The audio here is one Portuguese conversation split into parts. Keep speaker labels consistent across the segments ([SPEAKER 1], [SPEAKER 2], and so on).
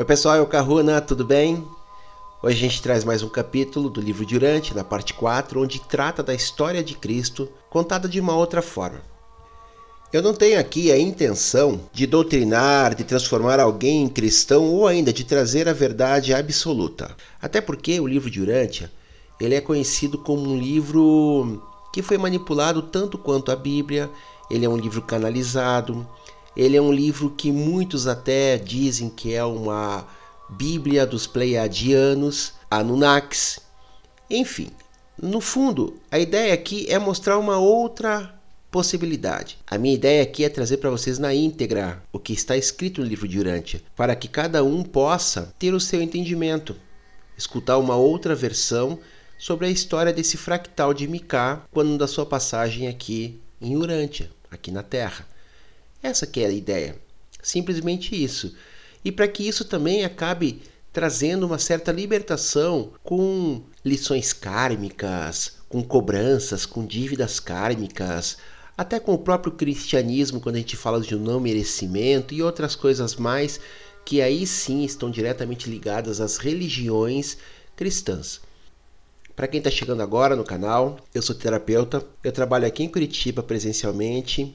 [SPEAKER 1] Oi pessoal, eu Caruna, tudo bem? Hoje a gente traz mais um capítulo do livro Durante, na parte 4, onde trata da história de Cristo contada de uma outra forma. Eu não tenho aqui a intenção de doutrinar, de transformar alguém em cristão ou ainda de trazer a verdade absoluta. Até porque o livro Durante ele é conhecido como um livro que foi manipulado tanto quanto a Bíblia, ele é um livro canalizado, ele é um livro que muitos até dizem que é uma Bíblia dos Pleiadianos, Anunnakis. Enfim, no fundo, a ideia aqui é mostrar uma outra possibilidade. A minha ideia aqui é trazer para vocês na íntegra o que está escrito no livro de Urântia, para que cada um possa ter o seu entendimento, escutar uma outra versão sobre a história desse fractal de Micá quando da sua passagem aqui em Urântia, aqui na Terra. Essa que é a ideia. Simplesmente isso. E para que isso também acabe trazendo uma certa libertação com lições kármicas, com cobranças, com dívidas kármicas, até com o próprio cristianismo, quando a gente fala de um não merecimento e outras coisas mais que aí sim estão diretamente ligadas às religiões cristãs. Para quem está chegando agora no canal, eu sou terapeuta, eu trabalho aqui em Curitiba presencialmente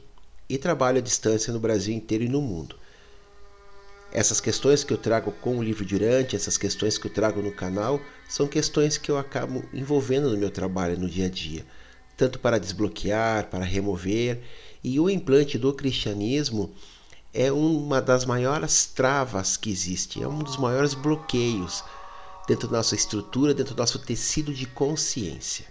[SPEAKER 1] e trabalho à distância no Brasil inteiro e no mundo. Essas questões que eu trago com o livro Durante, essas questões que eu trago no canal, são questões que eu acabo envolvendo no meu trabalho no dia a dia, tanto para desbloquear, para remover, e o implante do cristianismo é uma das maiores travas que existe, é um dos maiores bloqueios dentro da nossa estrutura, dentro do nosso tecido de consciência.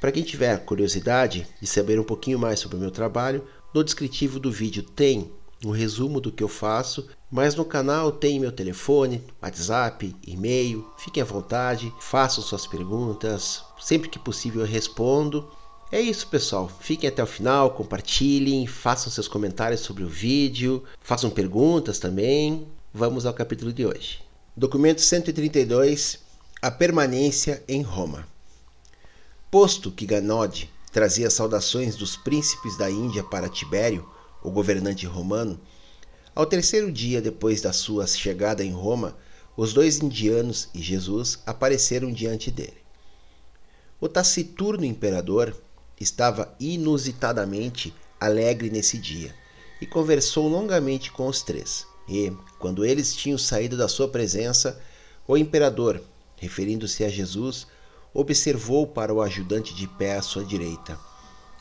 [SPEAKER 1] Para quem tiver curiosidade de saber um pouquinho mais sobre o meu trabalho, no descritivo do vídeo tem um resumo do que eu faço, mas no canal tem meu telefone, WhatsApp, e-mail. Fiquem à vontade, façam suas perguntas, sempre que possível eu respondo. É isso, pessoal. Fiquem até o final, compartilhem, façam seus comentários sobre o vídeo, façam perguntas também. Vamos ao capítulo de hoje. Documento 132 A permanência em Roma. Posto que Ganode trazia saudações dos príncipes da Índia para Tibério, o governante romano, ao terceiro dia depois da sua chegada em Roma, os dois indianos e Jesus apareceram diante dele. O taciturno imperador estava inusitadamente alegre nesse dia e conversou longamente com os três. E, quando eles tinham saído da sua presença, o imperador, referindo-se a Jesus, observou para o ajudante de pé à sua direita.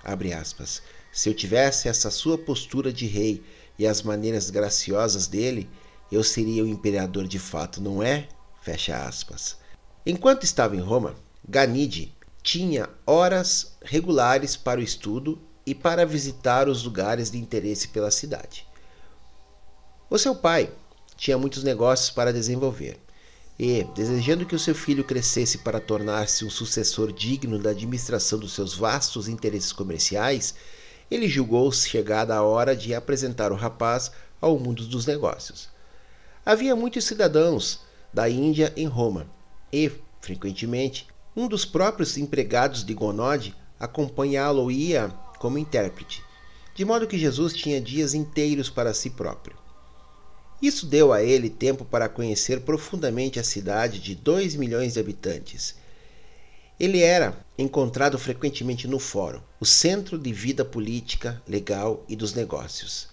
[SPEAKER 1] Aspas, Se eu tivesse essa sua postura de rei e as maneiras graciosas dele, eu seria o imperador de fato, não é? Fecha aspas. Enquanto estava em Roma, Ganide tinha horas regulares para o estudo e para visitar os lugares de interesse pela cidade. O seu pai tinha muitos negócios para desenvolver e, desejando que o seu filho crescesse para tornar-se um sucessor digno da administração dos seus vastos interesses comerciais, ele julgou chegada a hora de apresentar o rapaz ao mundo dos negócios. Havia muitos cidadãos da Índia em Roma e, frequentemente, um dos próprios empregados de Gonode acompanhá-lo ia como intérprete, de modo que Jesus tinha dias inteiros para si próprio. Isso deu a ele tempo para conhecer profundamente a cidade de 2 milhões de habitantes. Ele era encontrado frequentemente no fórum, o centro de vida política, legal e dos negócios.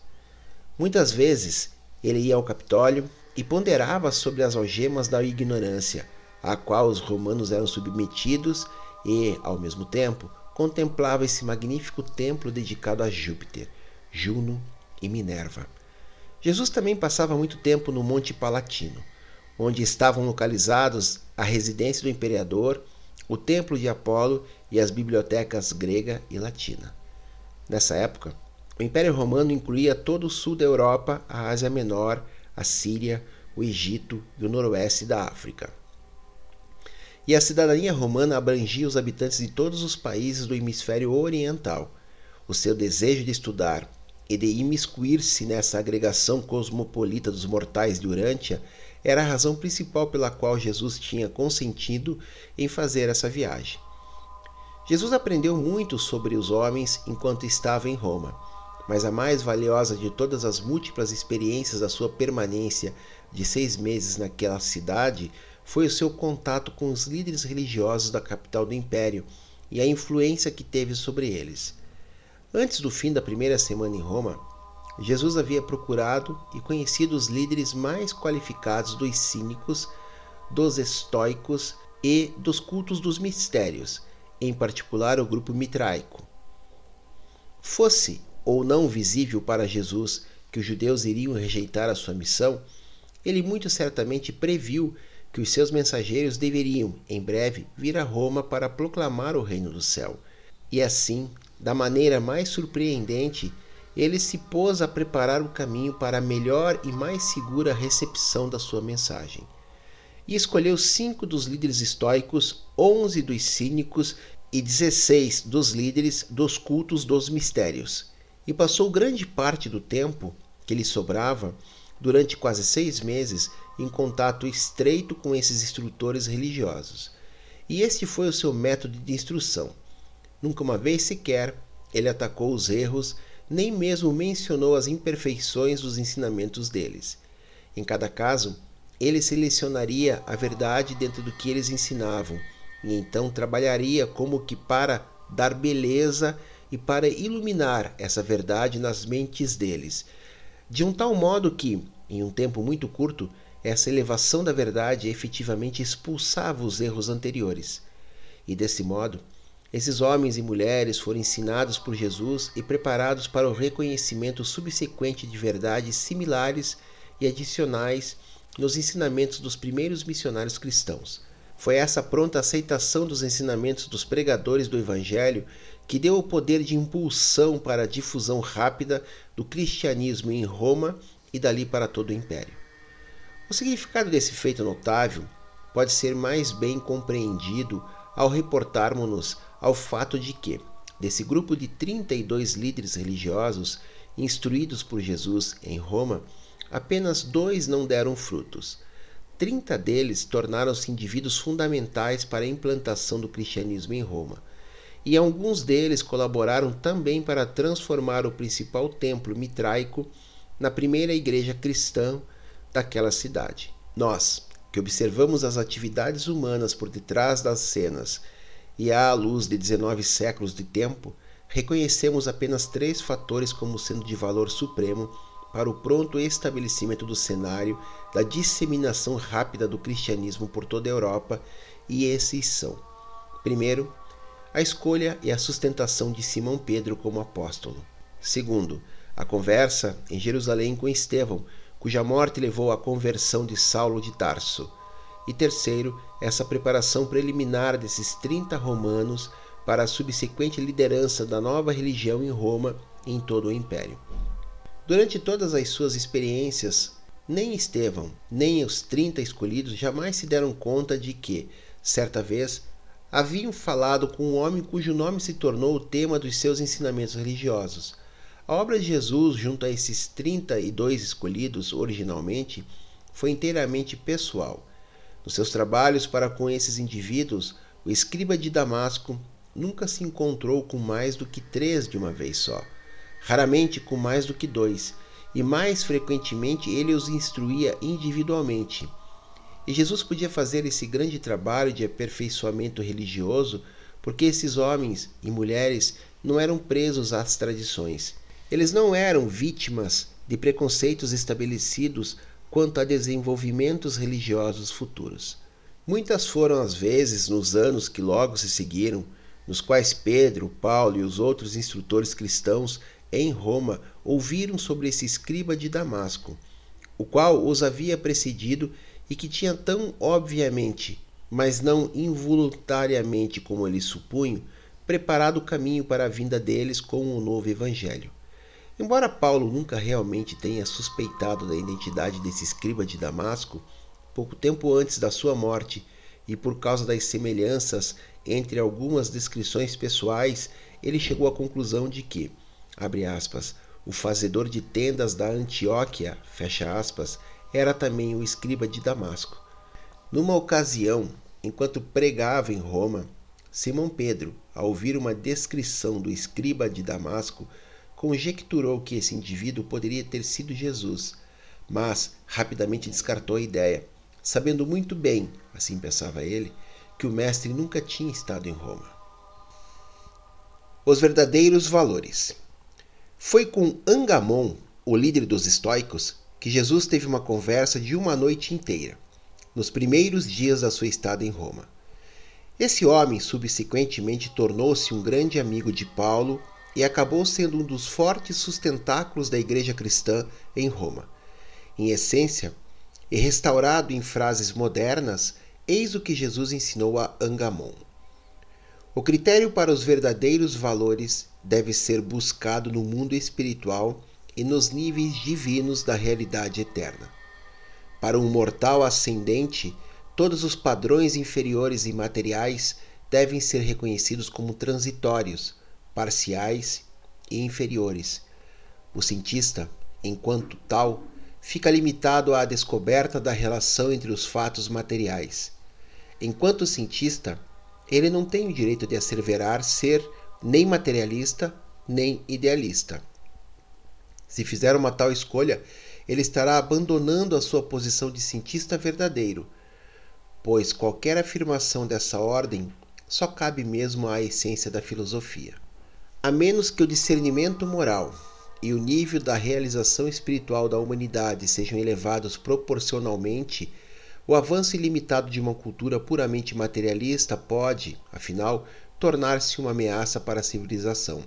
[SPEAKER 1] Muitas vezes ele ia ao Capitólio e ponderava sobre as algemas da ignorância, a qual os romanos eram submetidos, e, ao mesmo tempo, contemplava esse magnífico templo dedicado a Júpiter, Juno e Minerva. Jesus também passava muito tempo no Monte Palatino, onde estavam localizados a residência do imperador, o templo de Apolo e as bibliotecas grega e latina. Nessa época, o Império Romano incluía todo o sul da Europa, a Ásia Menor, a Síria, o Egito e o noroeste da África. E a cidadania romana abrangia os habitantes de todos os países do hemisfério oriental. O seu desejo de estudar e de imiscuir-se nessa agregação cosmopolita dos mortais de Urântia era a razão principal pela qual Jesus tinha consentido em fazer essa viagem. Jesus aprendeu muito sobre os homens enquanto estava em Roma, mas a mais valiosa de todas as múltiplas experiências da sua permanência de seis meses naquela cidade foi o seu contato com os líderes religiosos da capital do império e a influência que teve sobre eles. Antes do fim da primeira semana em Roma, Jesus havia procurado e conhecido os líderes mais qualificados dos cínicos, dos estoicos e dos cultos dos mistérios, em particular o grupo mitraico. Fosse ou não visível para Jesus que os judeus iriam rejeitar a sua missão, ele muito certamente previu que os seus mensageiros deveriam, em breve, vir a Roma para proclamar o reino do céu. E assim, da maneira mais surpreendente, ele se pôs a preparar o caminho para a melhor e mais segura recepção da sua mensagem. E escolheu cinco dos líderes estoicos, onze dos cínicos e dezesseis dos líderes dos cultos dos mistérios. E passou grande parte do tempo que lhe sobrava, durante quase seis meses, em contato estreito com esses instrutores religiosos. E este foi o seu método de instrução. Nunca uma vez sequer ele atacou os erros, nem mesmo mencionou as imperfeições dos ensinamentos deles. Em cada caso, ele selecionaria a verdade dentro do que eles ensinavam, e então trabalharia como que para dar beleza e para iluminar essa verdade nas mentes deles, de um tal modo que, em um tempo muito curto, essa elevação da verdade efetivamente expulsava os erros anteriores. E desse modo, esses homens e mulheres foram ensinados por Jesus e preparados para o reconhecimento subsequente de verdades similares e adicionais nos ensinamentos dos primeiros missionários cristãos. Foi essa pronta aceitação dos ensinamentos dos pregadores do Evangelho que deu o poder de impulsão para a difusão rápida do cristianismo em Roma e dali para todo o império. O significado desse feito notável pode ser mais bem compreendido ao reportarmos-nos ao fato de que, desse grupo de 32 líderes religiosos instruídos por Jesus em Roma, apenas dois não deram frutos. Trinta deles tornaram-se indivíduos fundamentais para a implantação do cristianismo em Roma e alguns deles colaboraram também para transformar o principal templo mitraico na primeira igreja cristã daquela cidade. Nós, que observamos as atividades humanas por detrás das cenas e à luz de 19 séculos de tempo, reconhecemos apenas três fatores como sendo de valor supremo para o pronto estabelecimento do cenário da disseminação rápida do cristianismo por toda a Europa, e esses são: primeiro, a escolha e a sustentação de Simão Pedro como apóstolo. Segundo, a conversa em Jerusalém com Estevão, cuja morte levou à conversão de Saulo de Tarso. E terceiro, essa preparação preliminar desses 30 romanos para a subsequente liderança da nova religião em Roma e em todo o império. Durante todas as suas experiências, nem Estevão, nem os 30 escolhidos jamais se deram conta de que, certa vez, haviam falado com um homem cujo nome se tornou o tema dos seus ensinamentos religiosos. A obra de Jesus, junto a esses 32 escolhidos originalmente, foi inteiramente pessoal. Nos seus trabalhos para com esses indivíduos, o escriba de Damasco nunca se encontrou com mais do que três de uma vez só, raramente com mais do que dois, e mais frequentemente ele os instruía individualmente e Jesus podia fazer esse grande trabalho de aperfeiçoamento religioso porque esses homens e mulheres não eram presos às tradições. Eles não eram vítimas de preconceitos estabelecidos quanto a desenvolvimentos religiosos futuros. Muitas foram as vezes nos anos que logo se seguiram, nos quais Pedro, Paulo e os outros instrutores cristãos em Roma ouviram sobre esse escriba de Damasco, o qual os havia precedido e que tinha tão obviamente, mas não involuntariamente como eles supunham, preparado o caminho para a vinda deles com o novo evangelho. Embora Paulo nunca realmente tenha suspeitado da identidade desse escriba de Damasco, pouco tempo antes da sua morte, e por causa das semelhanças entre algumas descrições pessoais, ele chegou à conclusão de que, abre aspas, o fazedor de tendas da Antioquia, fecha aspas, era também o escriba de Damasco. Numa ocasião, enquanto pregava em Roma, Simão Pedro, ao ouvir uma descrição do escriba de Damasco, conjecturou que esse indivíduo poderia ter sido Jesus. mas rapidamente descartou a ideia, sabendo muito bem, assim pensava ele, que o mestre nunca tinha estado em Roma. Os verdadeiros valores. Foi com Angamon, o líder dos estoicos, que Jesus teve uma conversa de uma noite inteira, nos primeiros dias da sua estada em Roma. Esse homem subsequentemente tornou-se um grande amigo de Paulo e acabou sendo um dos fortes sustentáculos da igreja cristã em Roma. Em essência, e restaurado em frases modernas, eis o que Jesus ensinou a Angamon. O critério para os verdadeiros valores deve ser buscado no mundo espiritual e nos níveis divinos da realidade eterna. Para um mortal ascendente, todos os padrões inferiores e materiais devem ser reconhecidos como transitórios, parciais e inferiores. O cientista, enquanto tal, fica limitado à descoberta da relação entre os fatos materiais. Enquanto cientista, ele não tem o direito de asseverar ser nem materialista nem idealista. Se fizer uma tal escolha, ele estará abandonando a sua posição de cientista verdadeiro, pois qualquer afirmação dessa ordem só cabe mesmo à essência da filosofia. A menos que o discernimento moral e o nível da realização espiritual da humanidade sejam elevados proporcionalmente, o avanço ilimitado de uma cultura puramente materialista pode, afinal, tornar-se uma ameaça para a civilização.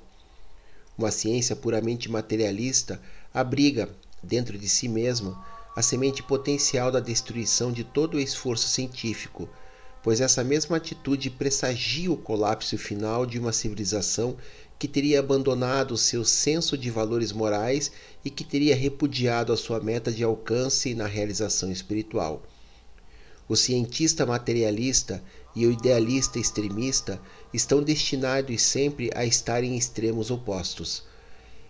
[SPEAKER 1] Uma ciência puramente materialista abriga, dentro de si mesma, a semente potencial da destruição de todo o esforço científico, pois essa mesma atitude pressagia o colapso final de uma civilização que teria abandonado seu senso de valores morais e que teria repudiado a sua meta de alcance na realização espiritual. O cientista materialista e o idealista extremista estão destinados sempre a estar em extremos opostos.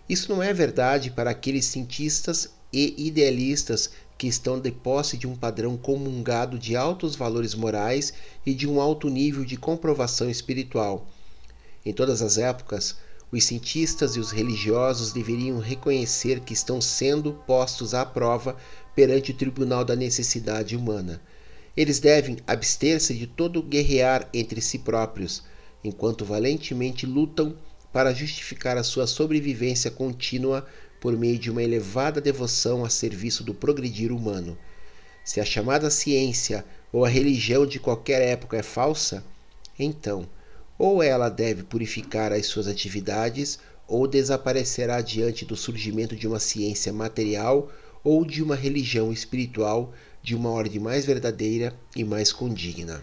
[SPEAKER 1] Isso não é verdade para aqueles cientistas e idealistas que estão de posse de um padrão comungado de altos valores morais e de um alto nível de comprovação espiritual. Em todas as épocas, os cientistas e os religiosos deveriam reconhecer que estão sendo postos à prova perante o tribunal da necessidade humana. Eles devem abster-se de todo guerrear entre si próprios, enquanto valentemente lutam para justificar a sua sobrevivência contínua por meio de uma elevada devoção a serviço do progredir humano. Se a chamada ciência ou a religião de qualquer época é falsa, então, ou ela deve purificar as suas atividades, ou desaparecerá diante do surgimento de uma ciência material ou de uma religião espiritual de uma ordem mais verdadeira e mais condigna.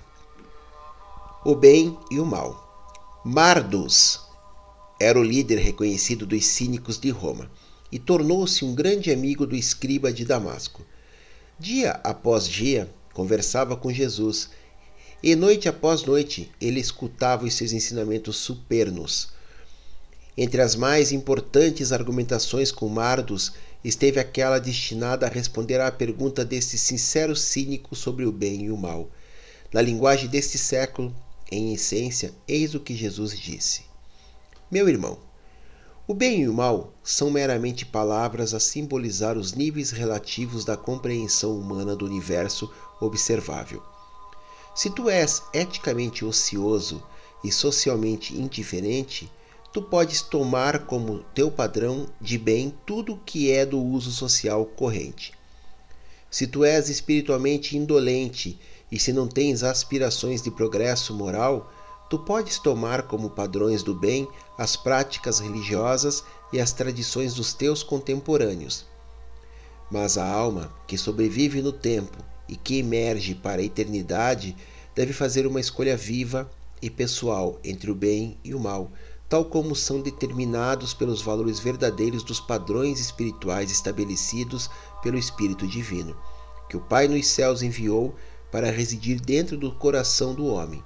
[SPEAKER 1] O bem e o mal. Mardus era o líder reconhecido dos cínicos de Roma e tornou-se um grande amigo do escriba de Damasco. Dia após dia, conversava com Jesus e noite após noite ele escutava os seus ensinamentos supernos. Entre as mais importantes argumentações com Mardus esteve aquela destinada a responder à pergunta deste sincero cínico sobre o bem e o mal. Na linguagem deste século, em essência, eis o que Jesus disse: Meu irmão, o bem e o mal são meramente palavras a simbolizar os níveis relativos da compreensão humana do universo observável. Se tu és eticamente ocioso e socialmente indiferente, tu podes tomar como teu padrão de bem tudo que é do uso social corrente. Se tu és espiritualmente indolente e se não tens aspirações de progresso moral, tu podes tomar como padrões do bem as práticas religiosas e as tradições dos teus contemporâneos. Mas a alma, que sobrevive no tempo e que emerge para a eternidade, deve fazer uma escolha viva e pessoal entre o bem e o mal, tal como são determinados pelos valores verdadeiros dos padrões espirituais estabelecidos pelo Espírito Divino, que o Pai nos céus enviou para residir dentro do coração do homem.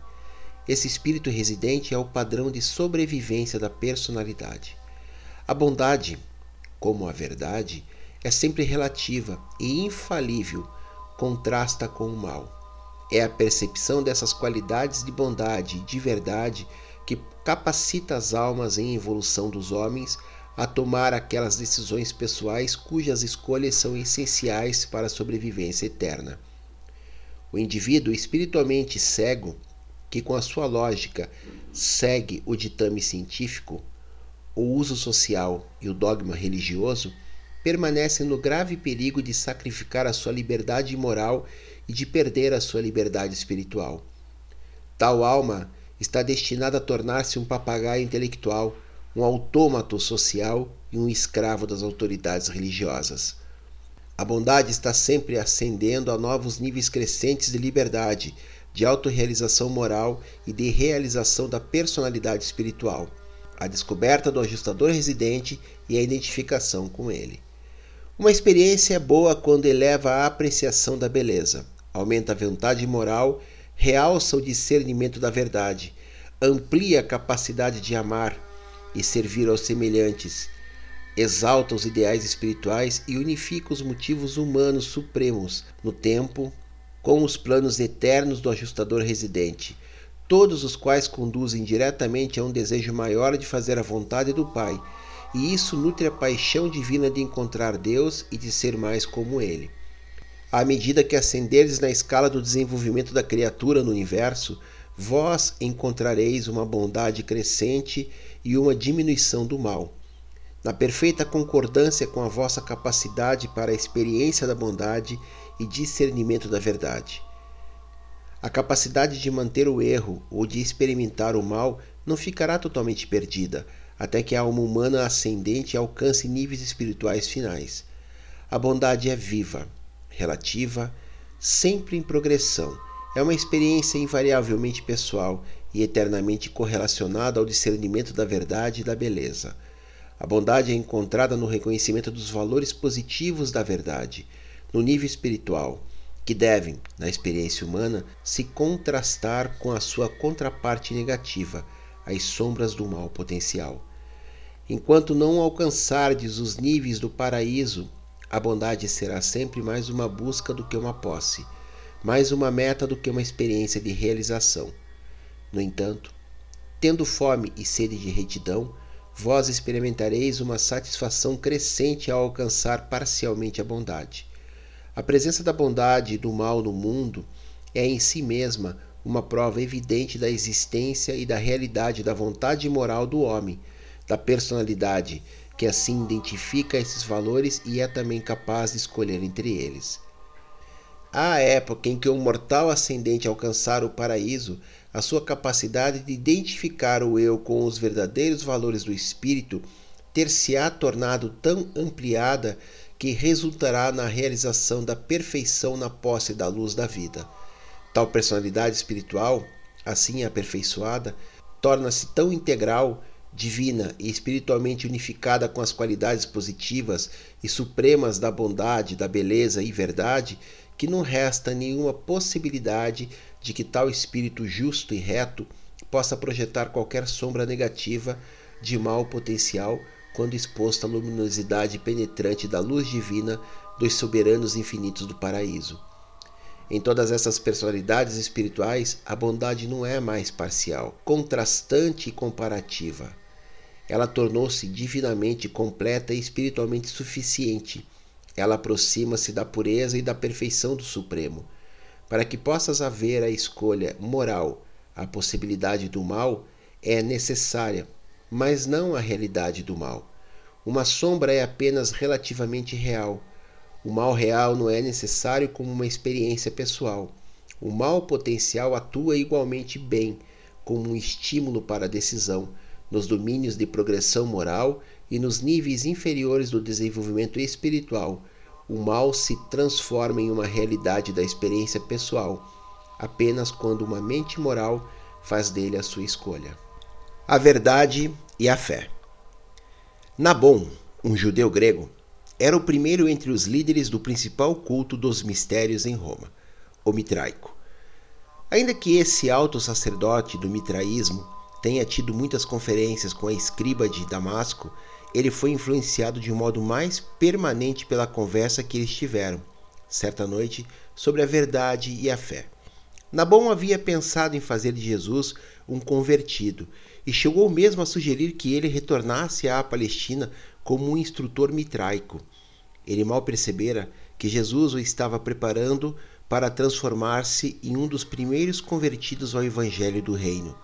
[SPEAKER 1] Esse espírito residente é o padrão de sobrevivência da personalidade. A bondade, como a verdade, é sempre relativa e infalível, contrasta com o mal. É a percepção dessas qualidades de bondade e de verdade que capacita as almas em evolução dos homens a tomar aquelas decisões pessoais cujas escolhas são essenciais para a sobrevivência eterna. O indivíduo espiritualmente cego, que com a sua lógica segue o ditame científico, o uso social e o dogma religioso, permanece no grave perigo de sacrificar a sua liberdade moral e de perder a sua liberdade espiritual. Tal alma está destinada a tornar-se um papagaio intelectual, um autômato social e um escravo das autoridades religiosas. A bondade está sempre ascendendo a novos níveis crescentes de liberdade, de autorrealização moral e de realização da personalidade espiritual, a descoberta do ajustador residente e a identificação com ele. Uma experiência é boa quando eleva a apreciação da beleza, aumenta a vontade moral, realça o discernimento da verdade, amplia a capacidade de amar e servir aos semelhantes exalta os ideais espirituais e unifica os motivos humanos supremos no tempo com os planos eternos do ajustador residente, todos os quais conduzem diretamente a um desejo maior de fazer a vontade do Pai, e isso nutre a paixão divina de encontrar Deus e de ser mais como Ele. À medida que ascenderes na escala do desenvolvimento da criatura no universo, vós encontrareis uma bondade crescente e uma diminuição do mal na perfeita concordância com a vossa capacidade para a experiência da bondade e discernimento da verdade. A capacidade de manter o erro ou de experimentar o mal não ficará totalmente perdida, até que a alma humana ascendente alcance níveis espirituais finais. A bondade é viva, relativa, sempre em progressão. É uma experiência invariavelmente pessoal e eternamente correlacionada ao discernimento da verdade e da beleza. A bondade é encontrada no reconhecimento dos valores positivos da verdade, no nível espiritual, que devem, na experiência humana, se contrastar com a sua contraparte negativa, as sombras do mal potencial. Enquanto não alcançardes os níveis do paraíso, a bondade será sempre mais uma busca do que uma posse, mais uma meta do que uma experiência de realização. No entanto, tendo fome e sede de retidão, vós experimentareis uma satisfação crescente ao alcançar parcialmente a bondade. A presença da bondade e do mal no mundo é em si mesma uma prova evidente da existência e da realidade da vontade moral do homem, da personalidade que assim identifica esses valores e é também capaz de escolher entre eles. À época em que o mortal ascendente alcançar o paraíso, a sua capacidade de identificar o eu com os verdadeiros valores do espírito ter-se-á tornado tão ampliada que resultará na realização da perfeição na posse da luz da vida. Tal personalidade espiritual, assim aperfeiçoada, torna-se tão integral, divina e espiritualmente unificada com as qualidades positivas e supremas da bondade, da beleza e verdade, que não resta nenhuma possibilidade de que tal espírito justo e reto possa projetar qualquer sombra negativa de mal potencial quando exposto à luminosidade penetrante da luz divina dos soberanos infinitos do paraíso. Em todas essas personalidades espirituais, a bondade não é mais parcial, contrastante e comparativa. Ela tornou-se divinamente completa e espiritualmente suficiente ela aproxima-se da pureza e da perfeição do Supremo. Para que possas haver a escolha moral, a possibilidade do mal é necessária, mas não a realidade do mal. Uma sombra é apenas relativamente real. O mal real não é necessário como uma experiência pessoal. O mal potencial atua igualmente bem, como um estímulo para a decisão, nos domínios de progressão moral e nos níveis inferiores do desenvolvimento espiritual, o mal se transforma em uma realidade da experiência pessoal, apenas quando uma mente moral faz dele a sua escolha. A verdade e a fé. Nabon, um judeu grego, era o primeiro entre os líderes do principal culto dos mistérios em Roma, o mitraico. Ainda que esse alto sacerdote do mitraísmo tenha tido muitas conferências com a escriba de Damasco ele foi influenciado de um modo mais permanente pela conversa que eles tiveram, certa noite, sobre a verdade e a fé. Nabon havia pensado em fazer de Jesus um convertido e chegou mesmo a sugerir que ele retornasse à Palestina como um instrutor mitraico. Ele mal percebera que Jesus o estava preparando para transformar-se em um dos primeiros convertidos ao Evangelho do Reino.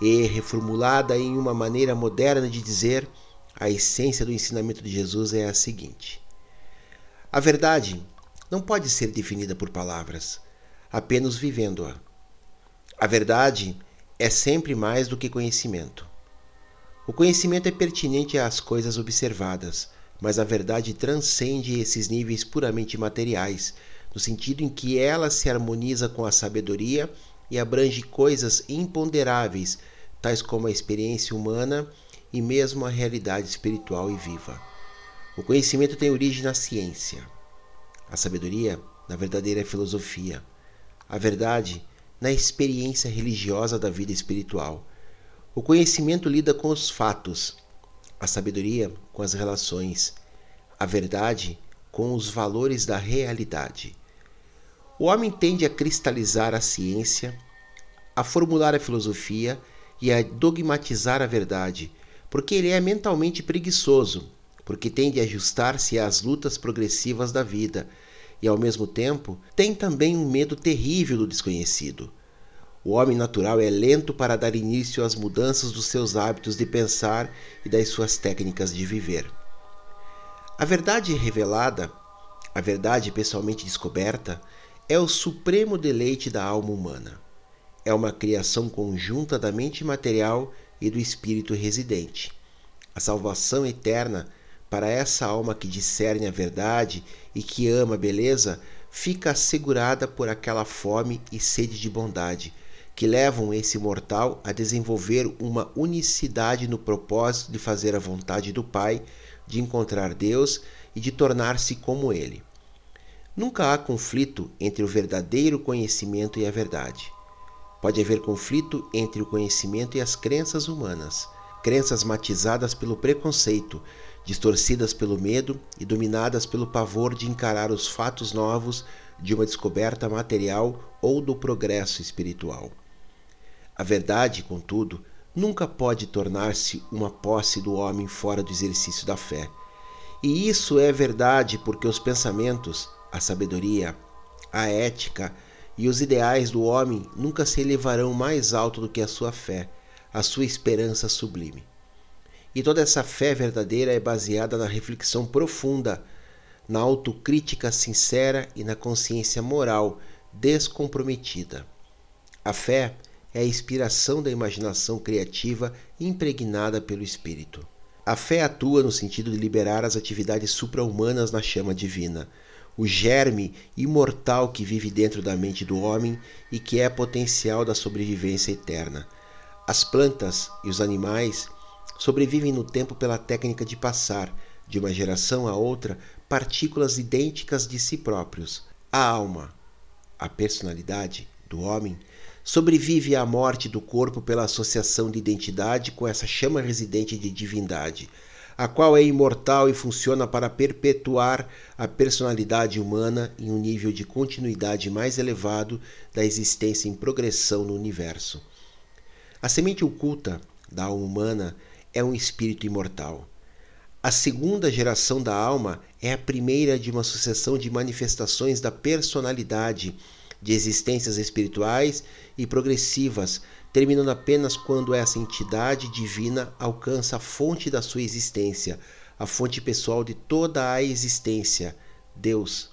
[SPEAKER 1] E, reformulada em uma maneira moderna de dizer, a essência do ensinamento de Jesus é a seguinte: A verdade não pode ser definida por palavras, apenas vivendo-a. A verdade é sempre mais do que conhecimento. O conhecimento é pertinente às coisas observadas, mas a verdade transcende esses níveis puramente materiais, no sentido em que ela se harmoniza com a sabedoria e abrange coisas imponderáveis, tais como a experiência humana e mesmo a realidade espiritual e viva. O conhecimento tem origem na ciência, a sabedoria na verdadeira filosofia, a verdade na experiência religiosa da vida espiritual. O conhecimento lida com os fatos, a sabedoria com as relações, a verdade com os valores da realidade. O homem tende a cristalizar a ciência, a formular a filosofia e a dogmatizar a verdade, porque ele é mentalmente preguiçoso, porque tende a ajustar-se às lutas progressivas da vida e, ao mesmo tempo, tem também um medo terrível do desconhecido. O homem natural é lento para dar início às mudanças dos seus hábitos de pensar e das suas técnicas de viver. A verdade revelada, a verdade pessoalmente descoberta, é o supremo deleite da alma humana. É uma criação conjunta da mente material e do espírito residente. A salvação eterna para essa alma que discerne a verdade e que ama a beleza fica assegurada por aquela fome e sede de bondade que levam esse mortal a desenvolver uma unicidade no propósito de fazer a vontade do Pai, de encontrar Deus e de tornar-se como Ele. Nunca há conflito entre o verdadeiro conhecimento e a verdade. Pode haver conflito entre o conhecimento e as crenças humanas, crenças matizadas pelo preconceito, distorcidas pelo medo e dominadas pelo pavor de encarar os fatos novos de uma descoberta material ou do progresso espiritual. A verdade, contudo, nunca pode tornar-se uma posse do homem fora do exercício da fé. E isso é verdade porque os pensamentos, a sabedoria, a ética e os ideais do homem nunca se elevarão mais alto do que a sua fé, a sua esperança sublime. E toda essa fé verdadeira é baseada na reflexão profunda, na autocrítica sincera e na consciência moral descomprometida. A fé é a inspiração da imaginação criativa impregnada pelo espírito. A fé atua no sentido de liberar as atividades supra-humanas na chama divina, o germe imortal que vive dentro da mente do homem e que é potencial da sobrevivência eterna. As plantas e os animais sobrevivem no tempo pela técnica de passar, de uma geração a outra, partículas idênticas de si próprios. A alma, a personalidade do homem, sobrevive à morte do corpo pela associação de identidade com essa chama residente de divindade, a qual é imortal e funciona para perpetuar a personalidade humana em um nível de continuidade mais elevado da existência em progressão no universo. A semente oculta da alma humana é um espírito imortal. A segunda geração da alma é a primeira de uma sucessão de manifestações da personalidade de existências espirituais e progressivas, terminando apenas quando essa entidade divina alcança a fonte da sua existência, a fonte pessoal de toda a existência, Deus,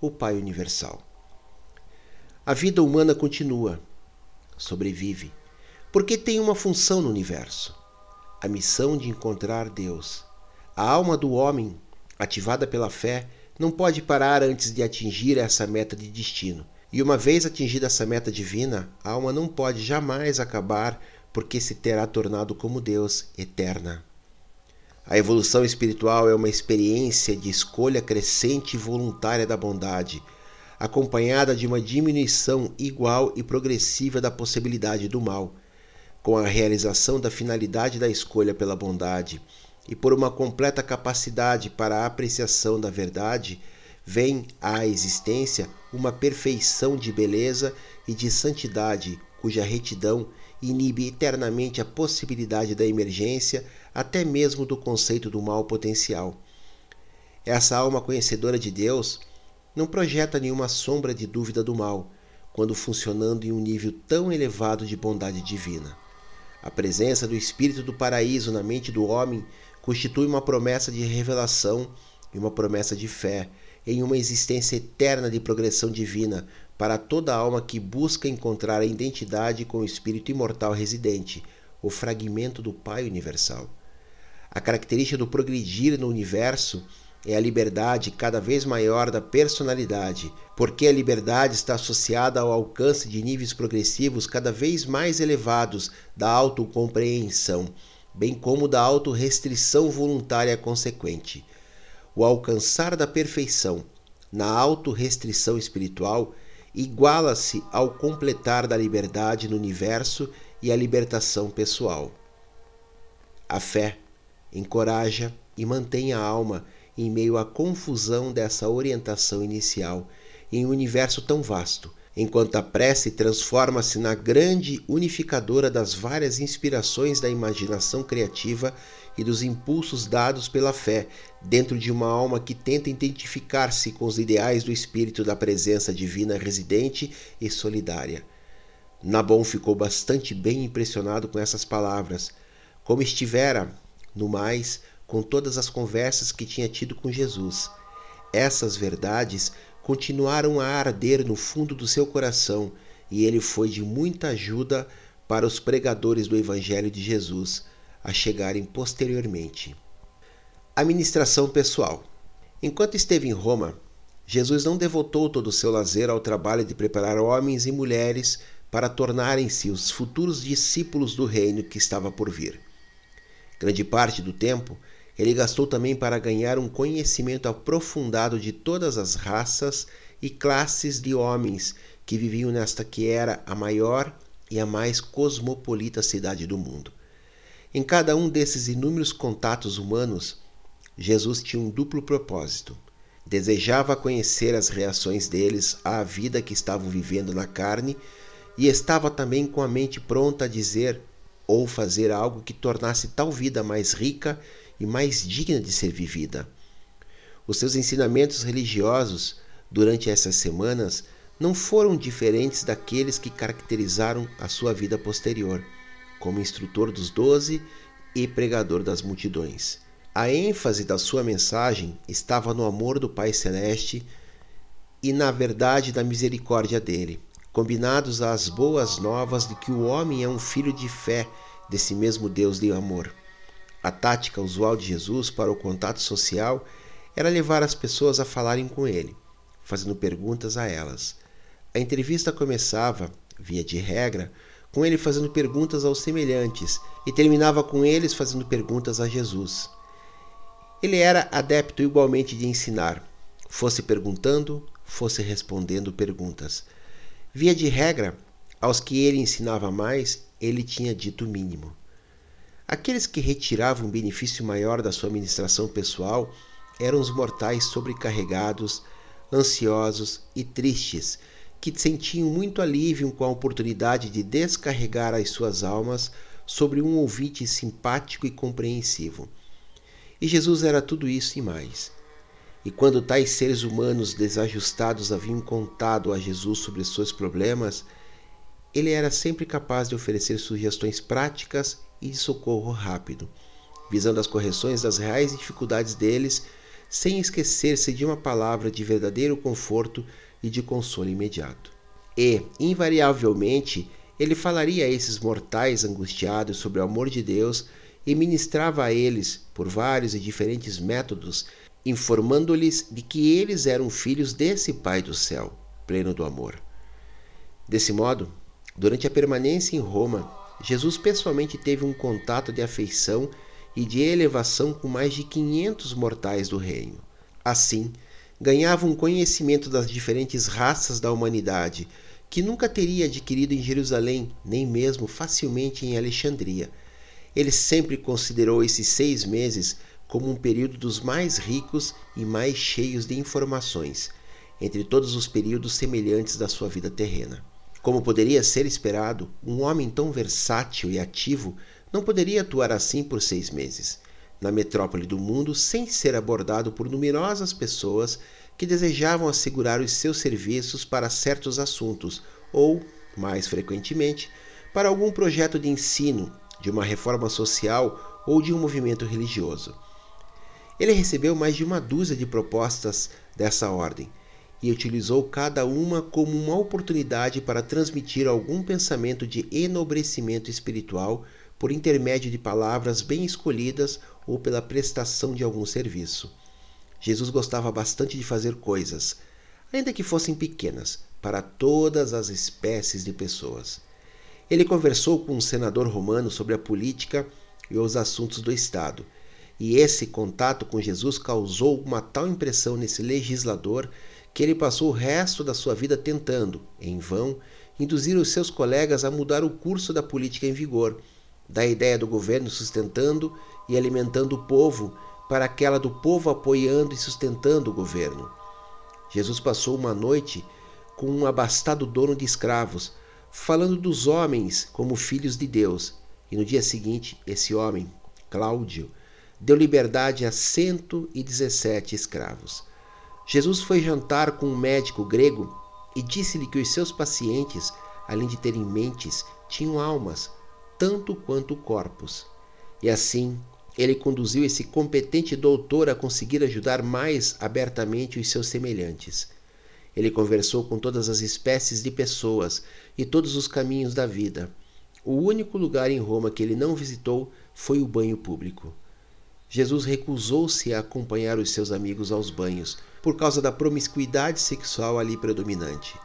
[SPEAKER 1] o Pai Universal. A vida humana continua, sobrevive, porque tem uma função no universo: a missão de encontrar Deus. A alma do homem, ativada pela fé, não pode parar antes de atingir essa meta de destino. E uma vez atingida essa meta divina, a alma não pode jamais acabar, porque se terá tornado como Deus, eterna. A evolução espiritual é uma experiência de escolha crescente e voluntária da bondade, acompanhada de uma diminuição igual e progressiva da possibilidade do mal, com a realização da finalidade da escolha pela bondade e por uma completa capacidade para a apreciação da verdade vem à existência uma perfeição de beleza e de santidade, cuja retidão inibe eternamente a possibilidade da emergência, até mesmo do conceito do mal potencial. Essa alma conhecedora de Deus não projeta nenhuma sombra de dúvida do mal, quando funcionando em um nível tão elevado de bondade divina. A presença do Espírito do paraíso na mente do homem constitui uma promessa de revelação e uma promessa de fé em uma existência eterna de progressão divina para toda alma que busca encontrar a identidade com o Espírito imortal residente, o fragmento do Pai universal. A característica do progredir no universo é a liberdade cada vez maior da personalidade, porque a liberdade está associada ao alcance de níveis progressivos cada vez mais elevados da autocompreensão, bem como da autorrestrição voluntária consequente. O alcançar da perfeição na autorrestrição espiritual iguala-se ao completar da liberdade no universo e a libertação pessoal. A fé encoraja e mantém a alma em meio à confusão dessa orientação inicial em um universo tão vasto, enquanto a prece transforma-se na grande unificadora das várias inspirações da imaginação criativa e dos impulsos dados pela fé dentro de uma alma que tenta identificar-se com os ideais do espírito da presença divina residente e solidária. Nabon ficou bastante bem impressionado com essas palavras, como estivera, no mais, com todas as conversas que tinha tido com Jesus. Essas verdades continuaram a arder no fundo do seu coração e ele foi de muita ajuda para os pregadores do Evangelho de Jesus a chegarem posteriormente. Administração pessoal. Enquanto esteve em Roma, Jesus não devotou todo o seu lazer ao trabalho de preparar homens e mulheres para tornarem-se os futuros discípulos do reino que estava por vir. Grande parte do tempo ele gastou também para ganhar um conhecimento aprofundado de todas as raças e classes de homens que viviam nesta que era a maior e a mais cosmopolita cidade do mundo. Em cada um desses inúmeros contatos humanos, Jesus tinha um duplo propósito. Desejava conhecer as reações deles à vida que estavam vivendo na carne e estava também com a mente pronta a dizer ou fazer algo que tornasse tal vida mais rica e mais digna de ser vivida. Os seus ensinamentos religiosos durante essas semanas não foram diferentes daqueles que caracterizaram a sua vida posterior, como instrutor dos doze e pregador das multidões. A ênfase da sua mensagem estava no amor do Pai Celeste e na verdade da misericórdia dele, combinados às boas novas de que o homem é um filho de fé desse mesmo Deus de amor. A tática usual de Jesus para o contato social era levar as pessoas a falarem com ele, fazendo perguntas a elas. A entrevista começava, via de regra, com ele fazendo perguntas aos semelhantes e terminava com eles fazendo perguntas a Jesus. Ele era adepto igualmente de ensinar, fosse perguntando, fosse respondendo perguntas. Via de regra, aos que ele ensinava mais, ele tinha dito o mínimo. Aqueles que retiravam um benefício maior da sua administração pessoal eram os mortais sobrecarregados, ansiosos e tristes, que sentiam muito alívio com a oportunidade de descarregar as suas almas sobre um ouvinte simpático e compreensivo. E Jesus era tudo isso e mais. E quando tais seres humanos desajustados haviam contado a Jesus sobre seus problemas, ele era sempre capaz de oferecer sugestões práticas e de socorro rápido, visando as correções das reais dificuldades deles, sem esquecer-se de uma palavra de verdadeiro conforto e de consolo imediato. E, invariavelmente, ele falaria a esses mortais angustiados sobre o amor de Deus e ministrava a eles, por vários e diferentes métodos, informando-lhes de que eles eram filhos desse Pai do céu, pleno do amor. Desse modo, durante a permanência em Roma, Jesus pessoalmente teve um contato de afeição e de elevação com mais de 500 mortais do reino. Assim, ganhava um conhecimento das diferentes raças da humanidade que nunca teria adquirido em Jerusalém, nem mesmo facilmente em Alexandria. Ele sempre considerou esses seis meses como um período dos mais ricos e mais cheios de informações, entre todos os períodos semelhantes da sua vida terrena. Como poderia ser esperado, um homem tão versátil e ativo não poderia atuar assim por seis meses, na metrópole do mundo, sem ser abordado por numerosas pessoas que desejavam assegurar os seus serviços para certos assuntos ou, mais frequentemente, para algum projeto de ensino, de uma reforma social ou de um movimento religioso. Ele recebeu mais de uma dúzia de propostas dessa ordem e utilizou cada uma como uma oportunidade para transmitir algum pensamento de enobrecimento espiritual por intermédio de palavras bem escolhidas ou pela prestação de algum serviço. Jesus gostava bastante de fazer coisas, ainda que fossem pequenas, para todas as espécies de pessoas. Ele conversou com um senador romano sobre a política e os assuntos do Estado, e esse contato com Jesus causou uma tal impressão nesse legislador que ele passou o resto da sua vida tentando, em vão, induzir os seus colegas a mudar o curso da política em vigor, da ideia do governo sustentando e alimentando o povo para aquela do povo apoiando e sustentando o governo. Jesus passou uma noite com um abastado dono de escravos, falando dos homens como filhos de Deus, e no dia seguinte, esse homem, Cláudio, deu liberdade a 117 escravos. Jesus foi jantar com um médico grego e disse-lhe que os seus pacientes, além de terem mentes, tinham almas, tanto quanto corpos. E assim, ele conduziu esse competente doutor a conseguir ajudar mais abertamente os seus semelhantes. Ele conversou com todas as espécies de pessoas e todos os caminhos da vida. O único lugar em Roma que ele não visitou foi o banho público. Jesus recusou-se a acompanhar os seus amigos aos banhos, por causa da promiscuidade sexual ali predominante.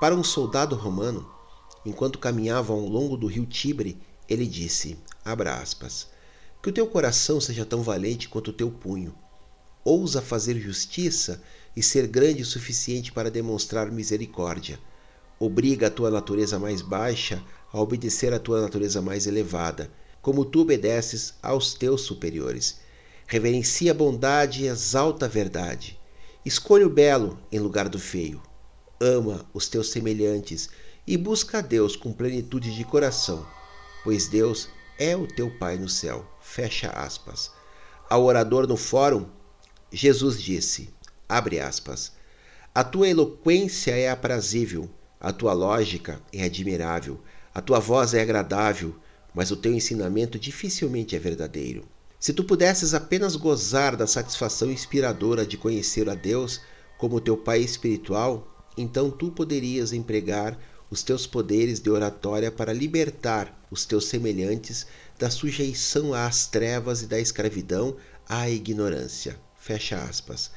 [SPEAKER 1] Para um soldado romano, enquanto caminhavam ao longo do rio Tibre, ele disse: aspas, Que o teu coração seja tão valente quanto o teu punho. Ousa fazer justiça e ser grande o suficiente para demonstrar misericórdia. Obriga a tua natureza mais baixa a obedecer à tua natureza mais elevada como tu obedeces aos teus superiores. Reverencia a bondade e exalta a verdade. Escolha o belo em lugar do feio. Ama os teus semelhantes e busca a Deus com plenitude de coração, pois Deus é o teu Pai no céu. Fecha aspas. Ao orador no fórum, Jesus disse, abre aspas, a tua eloquência é aprazível, a tua lógica é admirável, a tua voz é agradável, mas o teu ensinamento dificilmente é verdadeiro. Se tu pudesses apenas gozar da satisfação inspiradora de conhecer a Deus como teu Pai espiritual, então tu poderias empregar os teus poderes de oratória para libertar os teus semelhantes da sujeição às trevas e da escravidão à ignorância. Fecha aspas.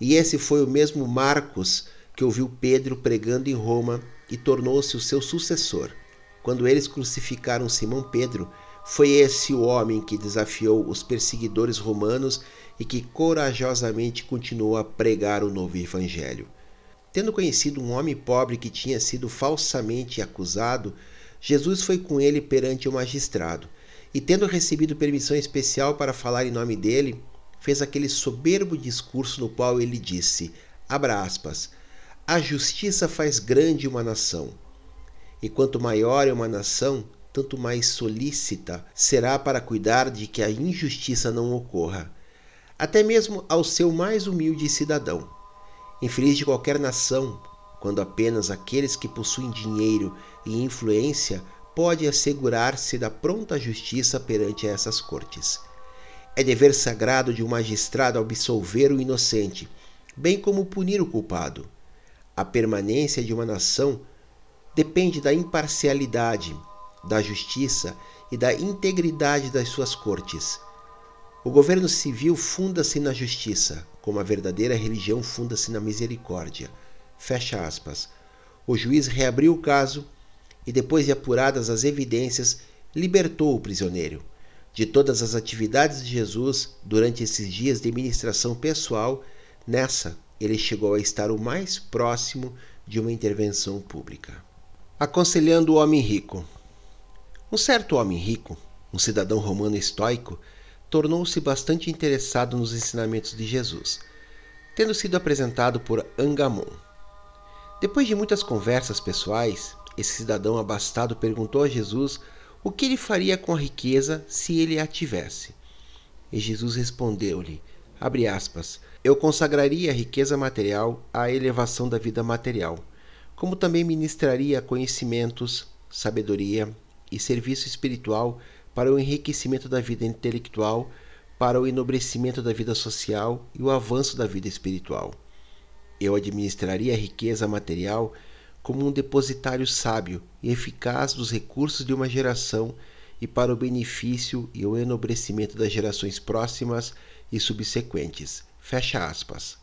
[SPEAKER 1] E esse foi o mesmo Marcos que ouviu Pedro pregando em Roma e tornou-se o seu sucessor. Quando eles crucificaram Simão Pedro, foi esse o homem que desafiou os perseguidores romanos e que corajosamente continuou a pregar o novo evangelho. Tendo conhecido um homem pobre que tinha sido falsamente acusado, Jesus foi com ele perante o magistrado e, tendo recebido permissão especial para falar em nome dele, fez aquele soberbo discurso no qual ele disse: Abra aspas, a justiça faz grande uma nação e quanto maior é uma nação, tanto mais solícita será para cuidar de que a injustiça não ocorra, até mesmo ao seu mais humilde cidadão. Infeliz de qualquer nação, quando apenas aqueles que possuem dinheiro e influência podem assegurar-se da pronta justiça perante essas cortes. É dever sagrado de um magistrado absolver o inocente, bem como punir o culpado. A permanência de uma nação depende da imparcialidade, da justiça e da integridade das suas cortes. O governo civil funda-se na justiça, como a verdadeira religião funda-se na misericórdia. Fecha aspas. O juiz reabriu o caso e, depois de apuradas as evidências, libertou o prisioneiro. De todas as atividades de Jesus durante esses dias de ministração pessoal, nessa ele chegou a estar o mais próximo de uma intervenção pública aconselhando o homem rico. Um certo homem rico, um cidadão romano estoico, tornou-se bastante interessado nos ensinamentos de Jesus, tendo sido apresentado por Angamon. Depois de muitas conversas pessoais, esse cidadão abastado perguntou a Jesus o que ele faria com a riqueza se ele a tivesse. E Jesus respondeu-lhe: aspas, eu consagraria a riqueza material à elevação da vida material, como também ministraria conhecimentos, sabedoria e serviço espiritual para o enriquecimento da vida intelectual, para o enobrecimento da vida social e o avanço da vida espiritual. Eu administraria a riqueza material como um depositário sábio e eficaz dos recursos de uma geração e para o benefício e o enobrecimento das gerações próximas e subsequentes. Fecha aspas.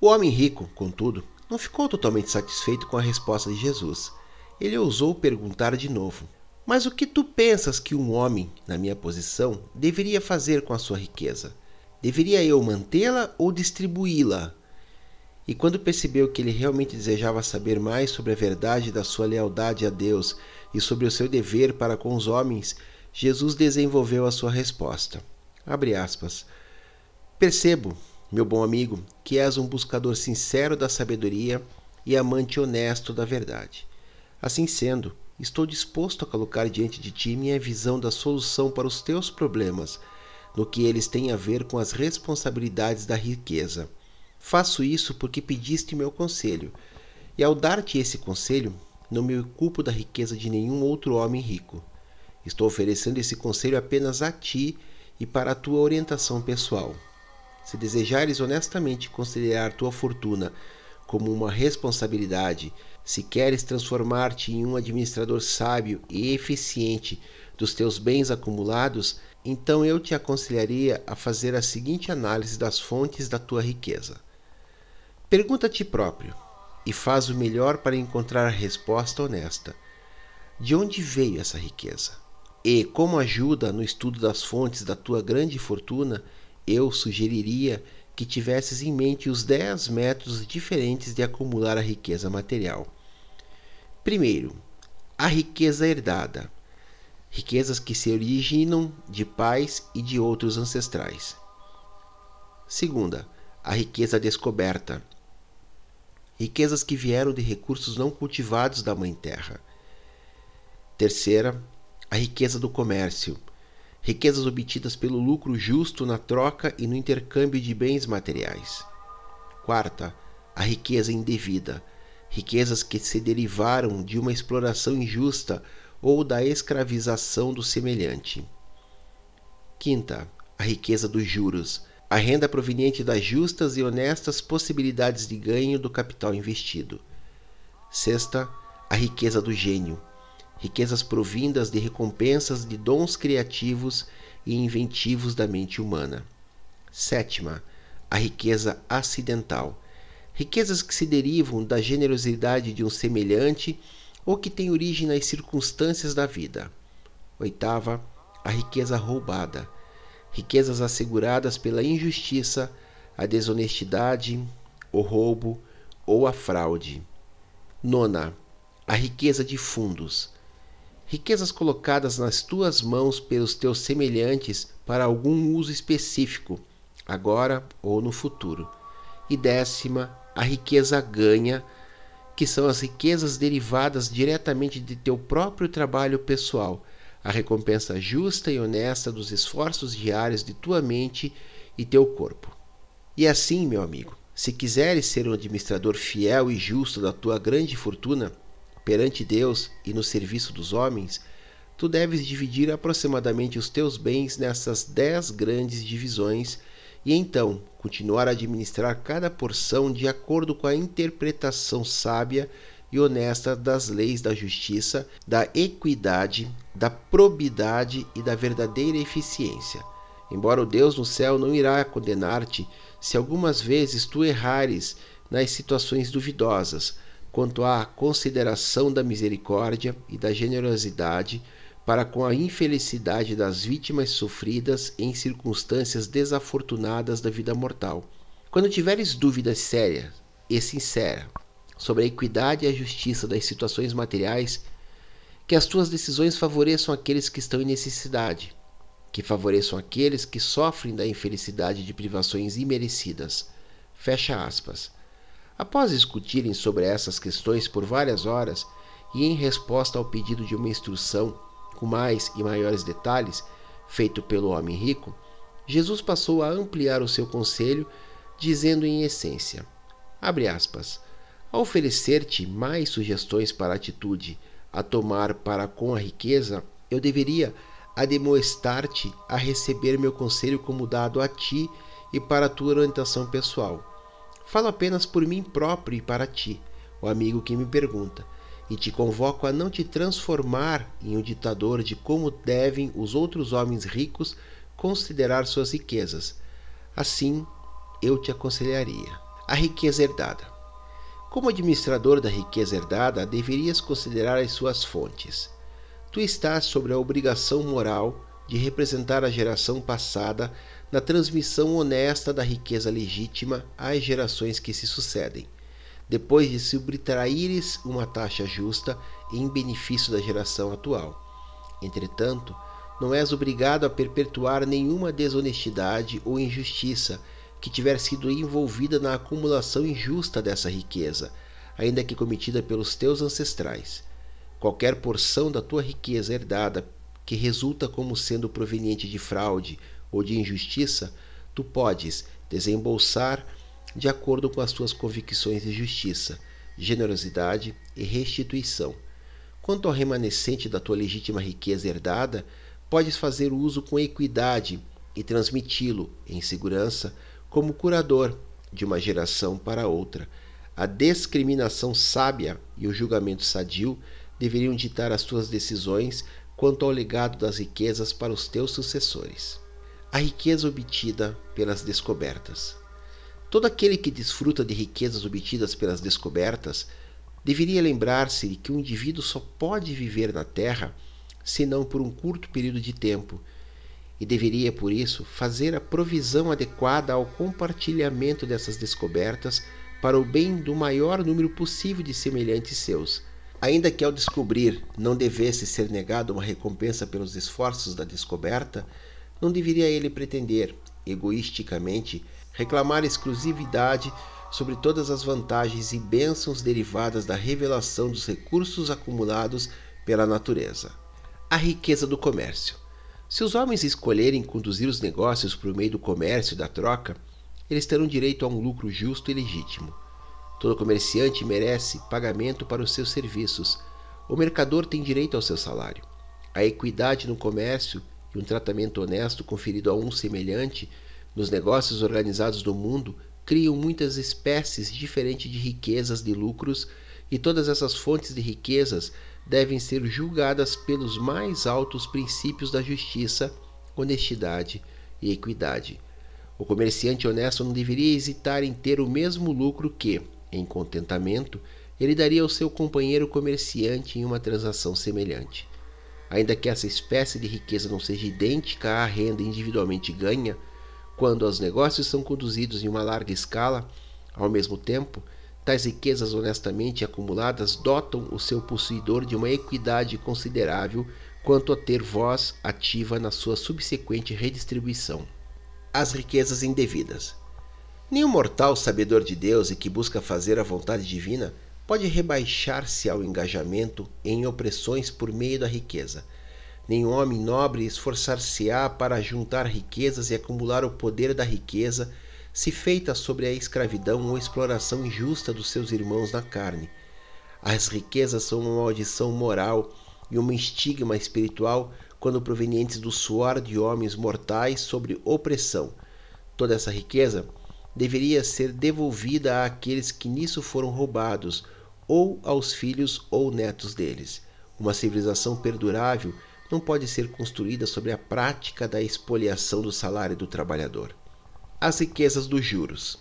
[SPEAKER 1] O homem rico, contudo, não ficou totalmente satisfeito com a resposta de Jesus. Ele ousou perguntar de novo: Mas o que tu pensas que um homem, na minha posição, deveria fazer com a sua riqueza? Deveria eu mantê-la ou distribuí-la? E quando percebeu que ele realmente desejava saber mais sobre a verdade da sua lealdade a Deus e sobre o seu dever para com os homens, Jesus desenvolveu a sua resposta. Abre aspas. Percebo, meu bom amigo, que és um buscador sincero da sabedoria e amante honesto da verdade. Assim sendo, estou disposto a colocar diante de ti minha visão da solução para os teus problemas, no que eles têm a ver com as responsabilidades da riqueza Faço isso porque pediste meu conselho, e ao dar-te esse conselho, não me ocupo da riqueza de nenhum outro homem rico. Estou oferecendo esse conselho apenas a ti e para a tua orientação pessoal. Se desejares honestamente considerar tua fortuna como uma responsabilidade, se queres transformar-te em um administrador sábio e eficiente dos teus bens acumulados, então eu te aconselharia a fazer a seguinte análise das fontes da tua riqueza. Pergunta a ti próprio e faz o melhor para encontrar a resposta honesta. De onde veio essa riqueza? E, como ajuda no estudo das fontes da tua grande fortuna, eu sugeriria que tivesses em mente os 10 métodos diferentes de acumular a riqueza material. Primeiro, a riqueza herdada. Riquezas que se originam de pais e de outros ancestrais. Segunda, a riqueza descoberta riquezas que vieram de recursos não cultivados da Mãe Terra. Terceira, a riqueza do comércio, riquezas obtidas pelo lucro justo na troca e no intercâmbio de bens materiais. Quarta, a riqueza indevida, riquezas que se derivaram de uma exploração injusta ou da escravização do semelhante. Quinta, a riqueza dos juros, a renda proveniente das justas e honestas possibilidades de ganho do capital investido. Sexta, a riqueza do gênio, riquezas provindas de recompensas de dons criativos e inventivos da mente humana. Sétima, a riqueza acidental, riquezas que se derivam da generosidade de um semelhante ou que têm origem nas circunstâncias da vida. Oitava, a riqueza roubada, riquezas asseguradas pela injustiça, a desonestidade, o roubo ou a fraude. Nona, a riqueza de fundos. Riquezas colocadas nas tuas mãos pelos teus semelhantes para algum uso específico, agora ou no futuro. E décima, a riqueza ganha, que são as riquezas derivadas diretamente de teu próprio trabalho pessoal a recompensa justa e honesta dos esforços diários de tua mente e teu corpo. E assim, meu amigo, se quiseres ser um administrador fiel e justo da tua grande fortuna, perante Deus e no serviço dos homens, tu deves dividir aproximadamente os teus bens nessas dez grandes divisões e então continuar a administrar cada porção de acordo com a interpretação sábia e honesta das leis da justiça, da equidade, da probidade e da verdadeira eficiência. Embora o Deus no céu não irá condenar-te se algumas vezes tu errares nas situações duvidosas quanto à consideração da misericórdia e da generosidade para com a infelicidade das vítimas sofridas em circunstâncias desafortunadas da vida mortal. Quando tiveres dúvidas sérias e sinceras sobre a equidade e a justiça das situações materiais, que as tuas decisões favoreçam aqueles que estão em necessidade, que favoreçam aqueles que sofrem da infelicidade de privações imerecidas. Fecha aspas. Após discutirem sobre essas questões por várias horas e em resposta ao pedido de uma instrução com mais e maiores detalhes feito pelo homem rico, Jesus passou a ampliar o seu conselho, dizendo em essência: aspas, a oferecer-te mais sugestões para a atitude a tomar para com a riqueza, eu deveria ademoestar-te a receber meu conselho como dado a ti e para a tua orientação pessoal. Falo apenas por mim próprio e para ti, o amigo que me pergunta, e te convoco a não te transformar em um ditador de como devem os outros homens ricos considerar suas riquezas. Assim, eu te aconselharia. A riqueza herdada. Como administrador da riqueza herdada, deverias considerar as suas fontes tu estás sobre a obrigação moral de representar a geração passada na transmissão honesta da riqueza legítima às gerações que se sucedem, depois de subtraíres uma taxa justa em benefício da geração atual. Entretanto, não és obrigado a perpetuar nenhuma desonestidade ou injustiça que tiver sido envolvida na acumulação injusta dessa riqueza, ainda que cometida pelos teus ancestrais qualquer porção da tua riqueza herdada que resulta como sendo proveniente de fraude ou de injustiça, tu podes desembolsar de acordo com as tuas convicções de justiça, generosidade e restituição. Quanto ao remanescente da tua legítima riqueza herdada, podes fazer uso com equidade e transmiti-lo em segurança como curador de uma geração para outra. A discriminação sábia e o julgamento sadio deveriam ditar as tuas decisões quanto ao legado das riquezas para os teus sucessores. A riqueza obtida pelas descobertas. Todo aquele que desfruta de riquezas obtidas pelas descobertas deveria lembrar-se de que um indivíduo só pode viver na Terra senão por um curto período de tempo e deveria, por isso, fazer a provisão adequada ao compartilhamento dessas descobertas para o bem do maior número possível de semelhantes seus. Ainda que ao descobrir não devesse ser negado uma recompensa pelos esforços da descoberta, não deveria ele pretender, egoisticamente, reclamar exclusividade sobre todas as vantagens e bênçãos derivadas da revelação dos recursos acumulados pela natureza. A riqueza do comércio. Se os homens escolherem conduzir os negócios por meio do comércio e da troca, eles terão direito a um lucro justo e legítimo. Todo comerciante merece pagamento para os seus serviços. O mercador tem direito ao seu salário. A equidade no comércio e um tratamento honesto conferido a um semelhante nos negócios organizados do mundo criam muitas espécies diferentes de riquezas de lucros e todas essas fontes de riquezas devem ser julgadas pelos mais altos princípios da justiça, honestidade e equidade. O comerciante honesto não deveria hesitar em ter o mesmo lucro que, em contentamento, ele daria ao seu companheiro comerciante em uma transação semelhante. Ainda que essa espécie de riqueza não seja idêntica à renda individualmente ganha, quando os negócios são conduzidos em uma larga escala, ao mesmo tempo, tais riquezas honestamente acumuladas dotam o seu possuidor de uma equidade considerável quanto a ter voz ativa na sua subsequente redistribuição. As riquezas indevidas. Nenhum mortal sabedor de Deus e que busca fazer a vontade divina pode rebaixar-se ao engajamento em opressões por meio da riqueza. Nenhum homem nobre esforçar-se-á para juntar riquezas e acumular o poder da riqueza, se feita sobre a escravidão ou exploração injusta dos seus irmãos na carne. As riquezas são uma maldição moral e um estigma espiritual quando provenientes do suor de homens mortais sobre opressão. Toda essa riqueza deveria ser devolvida àqueles que nisso foram roubados, ou aos filhos ou netos deles. Uma civilização perdurável não pode ser construída sobre a prática da expoliação do salário do trabalhador. As riquezas dos juros.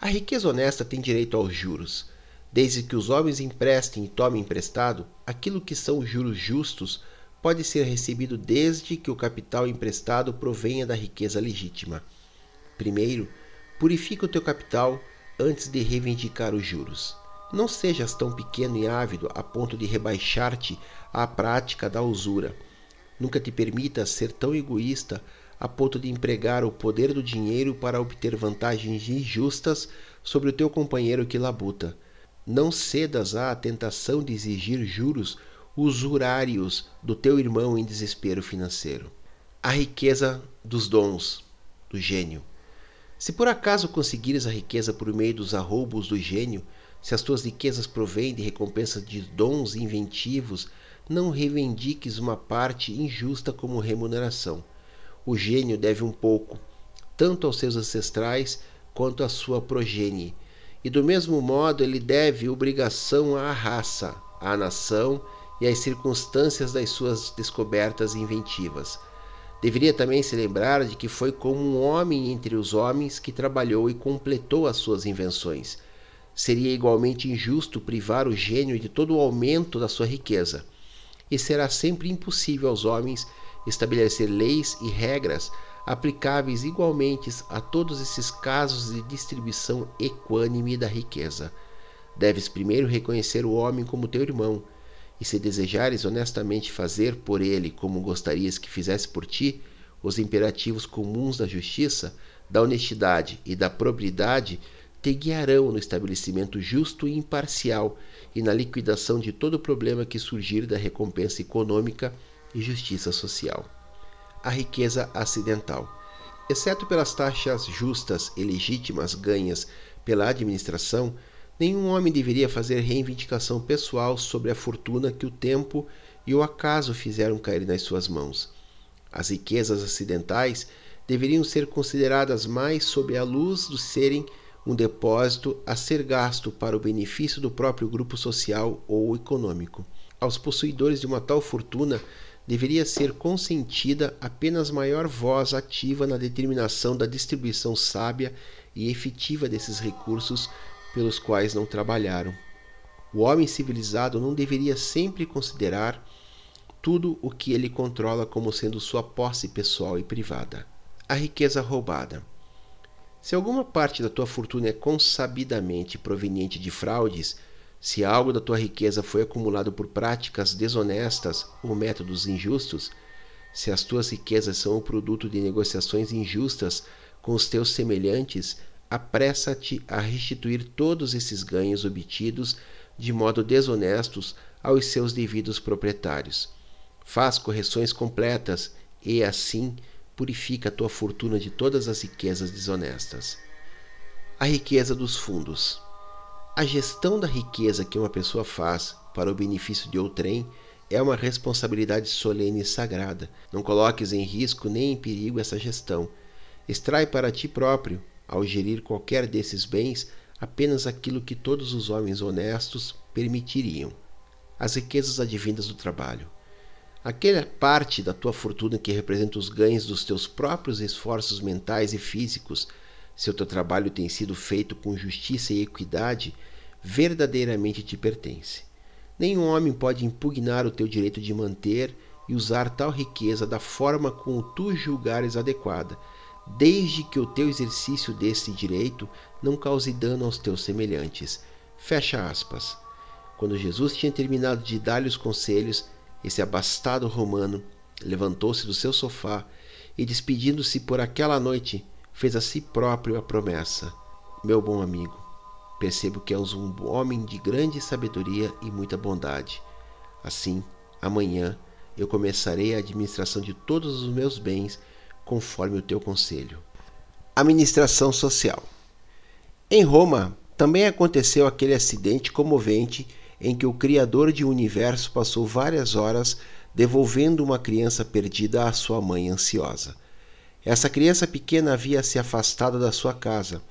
[SPEAKER 1] A riqueza honesta tem direito aos juros. Desde que os homens emprestem e tomem emprestado, aquilo que são os juros justos pode ser recebido desde que o capital emprestado provenha da riqueza legítima. Primeiro, Purifica o teu capital antes de reivindicar os juros. Não sejas tão pequeno e ávido a ponto de rebaixar-te à prática da usura. Nunca te permita ser tão egoísta a ponto de empregar o poder do dinheiro para obter vantagens injustas sobre o teu companheiro que labuta. Não cedas à tentação de exigir juros usurários do teu irmão em desespero financeiro. A riqueza dos dons, do gênio. Se por acaso conseguires a riqueza por meio dos arroubos do gênio, se as tuas riquezas provêm de recompensa de dons inventivos, não reivindiques uma parte injusta como remuneração. O gênio deve um pouco, tanto aos seus ancestrais quanto à sua progenie, e do mesmo modo ele deve obrigação à raça, à nação e às circunstâncias das suas descobertas inventivas. Deveria também se lembrar de que foi como um homem entre os homens que trabalhou e completou as suas invenções. Seria igualmente injusto privar o gênio de todo o aumento da sua riqueza. E será sempre impossível aos homens estabelecer leis e regras aplicáveis igualmente a todos esses casos de distribuição equânime da riqueza. Deves primeiro reconhecer o homem como teu irmão, e se desejares honestamente fazer por ele como gostarias que fizesse por ti, os imperativos comuns da justiça, da honestidade e da probidade te guiarão no estabelecimento justo e imparcial e na liquidação de todo problema que surgir da recompensa econômica e justiça social. A riqueza acidental. Exceto pelas taxas justas e legítimas ganhas pela administração, nenhum homem deveria fazer reivindicação pessoal sobre a fortuna que o tempo e o acaso fizeram cair nas suas mãos. As riquezas acidentais deveriam ser consideradas mais sob a luz de serem um depósito a ser gasto para o benefício do próprio grupo social ou econômico. Aos possuidores de uma tal fortuna deveria ser consentida apenas maior voz ativa na determinação da distribuição sábia e efetiva desses recursos pelos quais não trabalharam. O homem civilizado não deveria sempre considerar tudo o que ele controla como sendo sua posse pessoal e privada. A riqueza roubada. Se alguma parte da tua fortuna é consabidamente proveniente de fraudes, se algo da tua riqueza foi acumulado por práticas desonestas ou métodos injustos, se as tuas riquezas são o produto de negociações injustas com os teus semelhantes, apressa-te a restituir todos esses ganhos obtidos de modo desonestos aos seus devidos proprietários. Faz correções completas e, assim, purifica a tua fortuna de todas as riquezas desonestas. A riqueza dos fundos. A gestão da riqueza que uma pessoa faz para o benefício de outrem é uma responsabilidade solene e sagrada. Não coloques em risco nem em perigo essa gestão. Extrai para ti próprio, ao gerir qualquer desses bens, apenas aquilo que todos os homens honestos permitiriam. As riquezas advindas do trabalho. Aquela parte da tua fortuna que representa os ganhos dos teus próprios esforços mentais e físicos se o teu trabalho tem sido feito com justiça e equidade, verdadeiramente te pertence. Nenhum homem pode impugnar o teu direito de manter e usar tal riqueza da forma como tu julgares adequada, desde que o teu exercício desse direito não cause dano aos teus semelhantes. Fecha aspas. Quando Jesus tinha terminado de dar-lhe os conselhos, esse abastado romano levantou-se do seu sofá e, despedindo-se por aquela noite, fez a si próprio a promessa: Meu bom amigo, percebo que és um homem de grande sabedoria e muita bondade. Assim, amanhã eu começarei a administração de todos os meus bens conforme o teu conselho. Administração social. Em Roma, também aconteceu aquele acidente comovente em que o Criador de universo passou várias horas devolvendo uma criança perdida à sua mãe ansiosa. Essa criança pequena havia se afastado da sua casa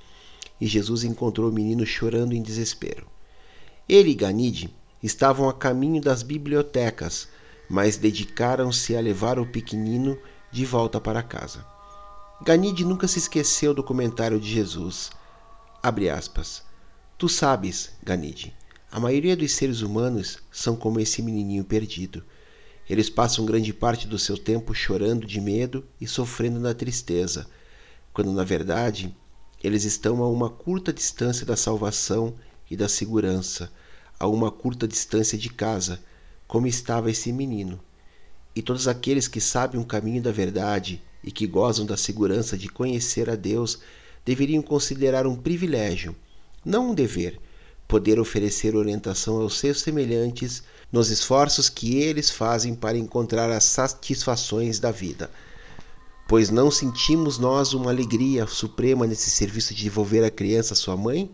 [SPEAKER 1] e Jesus encontrou o menino chorando em desespero. Ele e Ganide estavam a caminho das bibliotecas, mas dedicaram-se a levar o pequenino de volta para casa. Ganide nunca se esqueceu do comentário de Jesus. Abre aspas. Tu sabes, Ganide, a maioria dos seres humanos são como esse menininho perdido. Eles passam grande parte do seu tempo chorando de medo e sofrendo na tristeza, quando na verdade eles estão a uma curta distância da salvação e da segurança, a uma curta distância de casa, como estava esse menino. e todos aqueles que sabem o caminho da verdade e que gozam da segurança de conhecer a Deus deveriam considerar um privilégio, não um dever, poder oferecer orientação aos seus semelhantes nos esforços que eles fazem para encontrar as satisfações da vida. Pois não sentimos nós uma alegria suprema nesse serviço de devolver a criança à sua mãe?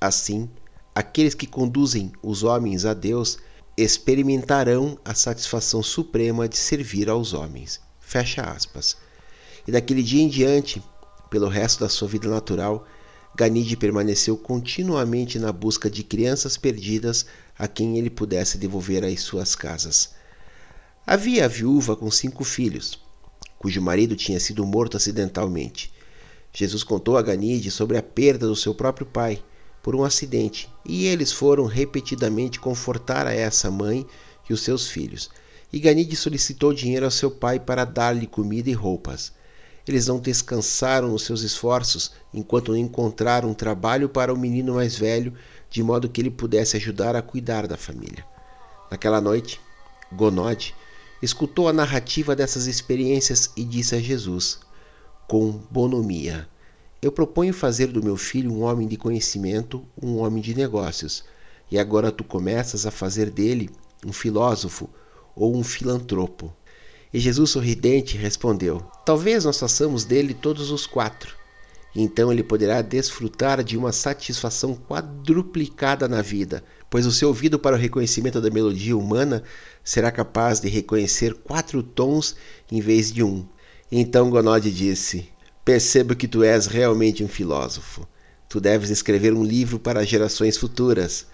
[SPEAKER 1] Assim, aqueles que conduzem os homens a Deus experimentarão a satisfação suprema de servir aos homens. Fecha aspas. E daquele dia em diante, pelo resto da sua vida natural, Ganide permaneceu continuamente na busca de crianças perdidas a quem ele pudesse devolver às suas casas. Havia a viúva com cinco filhos, cujo marido tinha sido morto acidentalmente. Jesus contou a Ganide sobre a perda do seu próprio pai por um acidente, e eles foram repetidamente confortar a essa mãe e os seus filhos. E Ganide solicitou dinheiro ao seu pai para dar-lhe comida e roupas. Eles não descansaram nos seus esforços enquanto não encontraram um trabalho para o menino mais velho, de modo que ele pudesse ajudar a cuidar da família. Naquela noite, Gonode escutou a narrativa dessas experiências e disse a Jesus, com bonomia: Eu proponho fazer do meu filho um homem de conhecimento, um homem de negócios, e agora tu começas a fazer dele um filósofo ou um filantropo. E Jesus sorridente respondeu: Talvez nós façamos dele todos os quatro. Então ele poderá desfrutar de uma satisfação quadruplicada na vida, pois o seu ouvido para o reconhecimento da melodia humana será capaz de reconhecer quatro tons em vez de um. Então Gonode disse: Percebo que tu és realmente um filósofo. Tu deves escrever um livro para gerações futuras.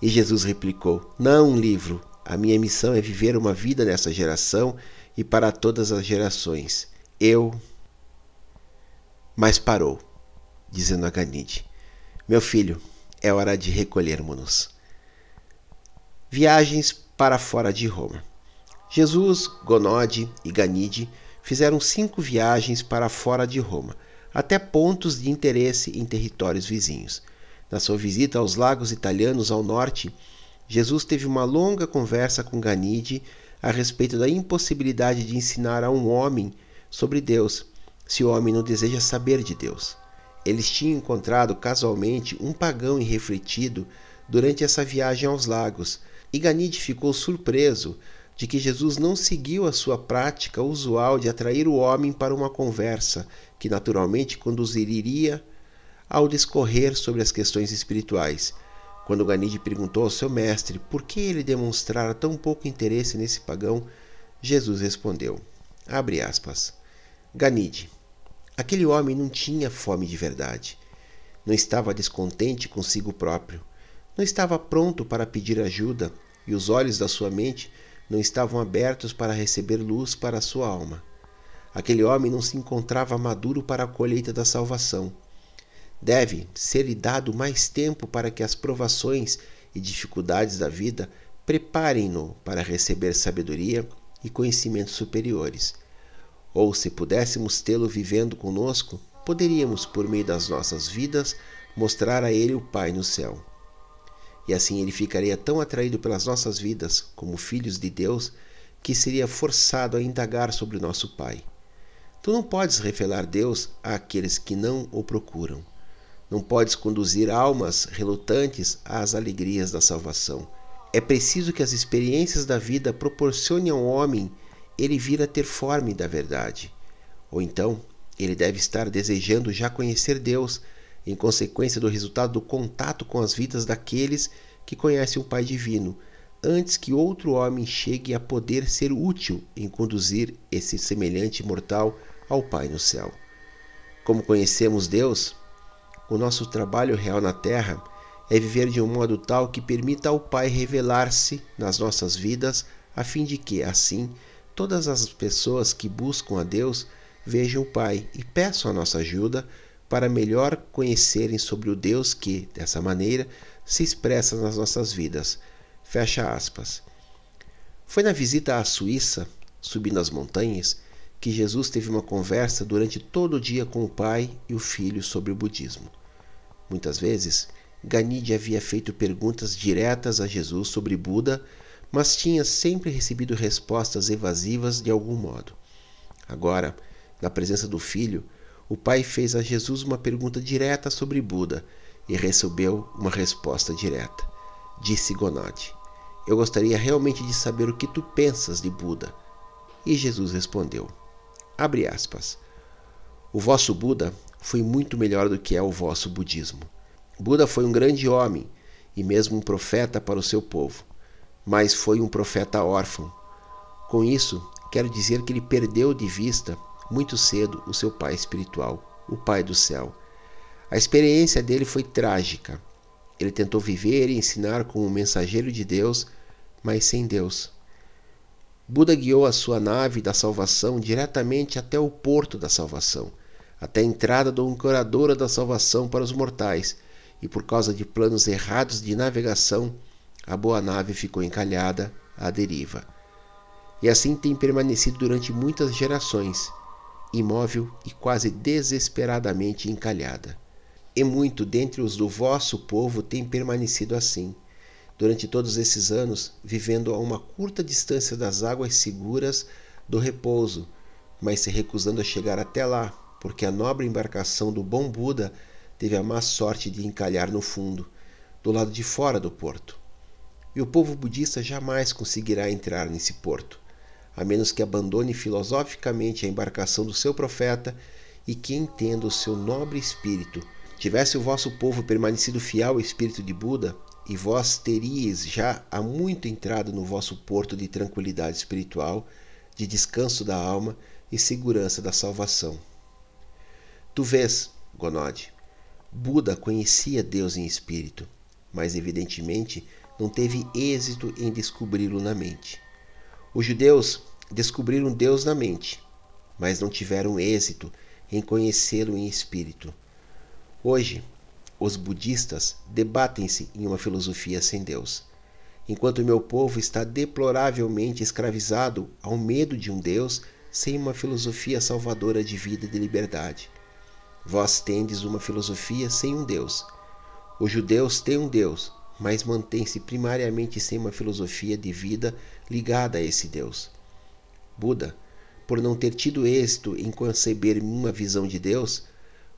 [SPEAKER 1] E Jesus replicou: Não um livro, a minha missão é viver uma vida nessa geração e para todas as gerações. Eu. Mas parou, dizendo a Ganide: Meu filho, é hora de recolhermos-nos. Viagens para fora de Roma. Jesus, Gonode e Ganide fizeram cinco viagens para fora de Roma, até pontos de interesse em territórios vizinhos. Na sua visita aos lagos italianos ao norte, Jesus teve uma longa conversa com Ganide a respeito da impossibilidade de ensinar a um homem sobre Deus, se o homem não deseja saber de Deus. Eles tinham encontrado casualmente um pagão irrefletido durante essa viagem aos lagos, e Ganide ficou surpreso de que Jesus não seguiu a sua prática usual de atrair o homem para uma conversa que naturalmente conduziria ao discorrer sobre as questões espirituais quando Ganide perguntou ao seu mestre por que ele demonstrara tão pouco interesse nesse pagão, Jesus respondeu: Abre aspas. Ganide, aquele homem não tinha fome de verdade. Não estava descontente consigo próprio. Não estava pronto para pedir ajuda e os olhos da sua mente não estavam abertos para receber luz para a sua alma. Aquele homem não se encontrava maduro para a colheita da salvação Deve ser-lhe dado mais tempo para que as provações e dificuldades da vida preparem-no para receber sabedoria e conhecimentos superiores. Ou, se pudéssemos tê-lo vivendo conosco, poderíamos, por meio das nossas vidas, mostrar a ele o Pai no céu. E assim ele ficaria tão atraído pelas nossas vidas, como filhos de Deus, que seria forçado a indagar sobre o nosso Pai. Tu não podes revelar Deus àqueles que não o procuram. Não podes conduzir almas relutantes às alegrias da salvação. É preciso que as experiências da vida proporcionem ao homem ele vir a ter forma da verdade. Ou então, ele deve estar desejando já conhecer Deus, em consequência do resultado do contato com as vidas daqueles que conhecem o Pai Divino, antes que outro homem chegue a poder ser útil em conduzir esse semelhante mortal ao Pai no céu. Como conhecemos Deus, o nosso trabalho real na Terra é viver de um modo tal que permita ao Pai revelar-se nas nossas vidas, a fim de que, assim, todas as pessoas que buscam a Deus vejam o Pai e peçam a nossa ajuda para melhor conhecerem sobre o Deus que, dessa maneira, se expressa nas nossas vidas. Fecha aspas. Foi na visita à Suíça, subindo as montanhas, que Jesus teve uma conversa durante todo o dia com o pai e o filho sobre o budismo. Muitas vezes, Ganide havia feito perguntas diretas a Jesus sobre Buda, mas tinha sempre recebido respostas evasivas de algum modo. Agora, na presença do filho, o pai fez a Jesus uma pergunta direta sobre Buda e recebeu uma resposta direta. Disse Gonod: Eu gostaria realmente de saber o que tu pensas de Buda. E Jesus respondeu: Abre aspas. O vosso Buda foi muito melhor do que é o vosso budismo. Buda foi um grande homem e mesmo um profeta para o seu povo mas foi um profeta órfão. Com isso, quero dizer que ele perdeu de vista muito cedo o seu pai espiritual, o Pai do céu. A experiência dele foi trágica. Ele tentou viver e ensinar como um mensageiro de Deus, mas sem Deus. Buda guiou a sua nave da salvação diretamente até o porto da salvação, até a entrada da ancoradora da salvação para os mortais, e por causa de planos errados de navegação, a boa nave ficou encalhada à deriva. E assim tem permanecido durante muitas gerações, imóvel e quase desesperadamente encalhada. E muito dentre os do vosso povo tem permanecido assim, durante todos esses anos, vivendo a uma curta distância das águas seguras do repouso, mas se recusando a chegar até lá, porque a nobre embarcação do bom Buda teve a má sorte de encalhar no fundo, do lado de fora do porto. E o povo budista jamais conseguirá entrar nesse porto, a menos que abandone filosoficamente a embarcação do seu profeta e que entenda o seu nobre espírito. Tivesse o vosso povo permanecido fiel ao espírito de Buda, e vós teríeis já há muito entrado no vosso porto de tranquilidade espiritual, de descanso da alma e segurança da salvação. Tu vês, Gonod, Buda conhecia Deus em espírito, mas evidentemente não teve êxito em descobri-lo na mente. Os judeus descobriram Deus na mente, mas não tiveram êxito em conhecê-lo em espírito. Hoje, os budistas debatem-se em uma filosofia sem Deus, enquanto meu povo está deploravelmente escravizado ao medo de um Deus sem uma filosofia salvadora de vida e de liberdade. Vós tendes uma filosofia sem um Deus. Os judeus têm um Deus, mas mantém-se primariamente sem uma filosofia de vida ligada a esse Deus. Buda, por não ter tido êxito em conceber uma visão de Deus,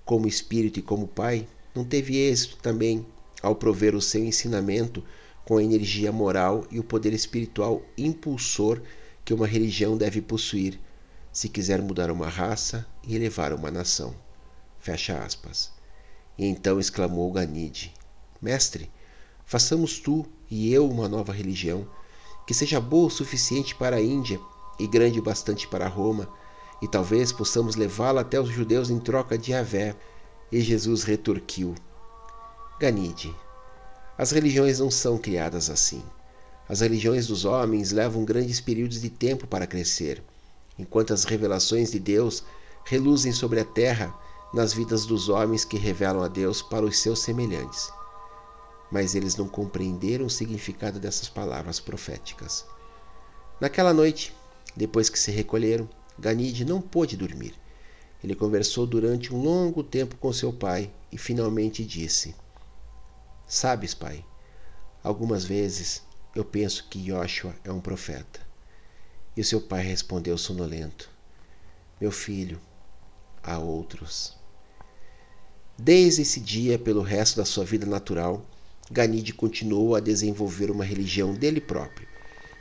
[SPEAKER 1] como espírito e como pai, não teve êxito também ao prover o seu ensinamento com a energia moral e o poder espiritual impulsor que uma religião deve possuir se quiser mudar uma raça e elevar uma nação. Fecha aspas. E então exclamou Ganide: Mestre, Façamos tu e eu uma nova religião, que seja boa o suficiente para a Índia e grande o bastante para Roma, e talvez possamos levá-la até os judeus em troca de Avé. E Jesus retorquiu: Ganide, as religiões não são criadas assim. As religiões dos homens levam grandes períodos de tempo para crescer, enquanto as revelações de Deus reluzem sobre a terra nas vidas dos homens que revelam a Deus para os seus semelhantes mas eles não compreenderam o significado dessas palavras proféticas. Naquela noite, depois que se recolheram, Ganide não pôde dormir. Ele conversou durante um longo tempo com seu pai e finalmente disse: Sabes, pai, algumas vezes eu penso que Joshua é um profeta. E seu pai respondeu sonolento: Meu filho, há outros. Desde esse dia, pelo resto da sua vida natural, Ganide continuou a desenvolver uma religião dele próprio.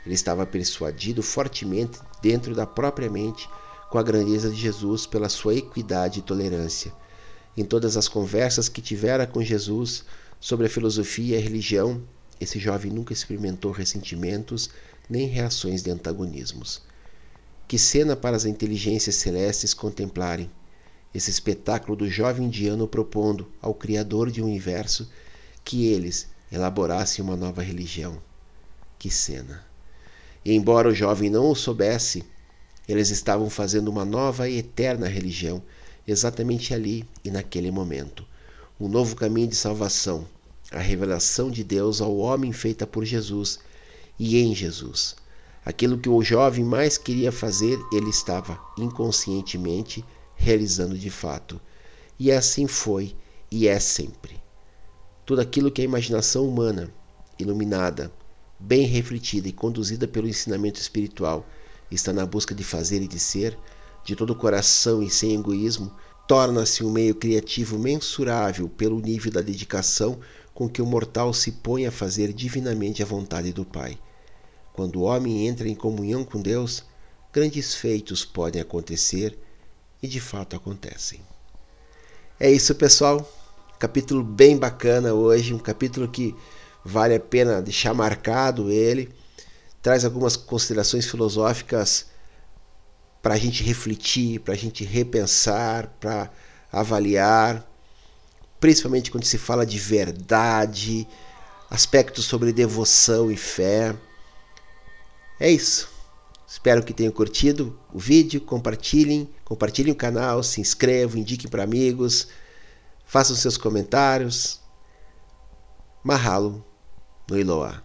[SPEAKER 1] Ele estava persuadido fortemente dentro da própria mente com a grandeza de Jesus pela sua equidade e tolerância. Em todas as conversas que tivera com Jesus sobre a filosofia e a religião, esse jovem nunca experimentou ressentimentos nem reações de antagonismos. Que cena para as inteligências celestes contemplarem! Esse espetáculo do jovem indiano propondo ao Criador de um universo que eles elaborassem uma nova religião. Que cena! E embora o jovem não o soubesse, eles estavam fazendo uma nova e eterna religião, exatamente ali e naquele momento. Um novo caminho de salvação, a revelação de Deus ao homem feita por Jesus e em Jesus. Aquilo que o jovem mais queria fazer, ele estava inconscientemente realizando de fato. E assim foi e é sempre tudo aquilo que a imaginação humana, iluminada, bem refletida e conduzida pelo ensinamento espiritual, está na busca de fazer e de ser, de todo o coração e sem egoísmo, torna-se um meio criativo mensurável pelo nível da dedicação com que o mortal se põe a fazer divinamente a vontade do Pai. Quando o homem entra em comunhão com Deus, grandes feitos podem acontecer e de fato acontecem. É isso, pessoal. Capítulo bem bacana hoje, um capítulo que vale a pena deixar marcado ele. Traz algumas considerações filosóficas para a gente refletir, para a gente repensar, para avaliar, principalmente quando se fala de verdade, aspectos sobre devoção e fé. É isso. Espero que tenham curtido o vídeo, compartilhem, compartilhem o canal, se inscrevam, indiquem para amigos, façam seus comentários. Mahalo no Iloa.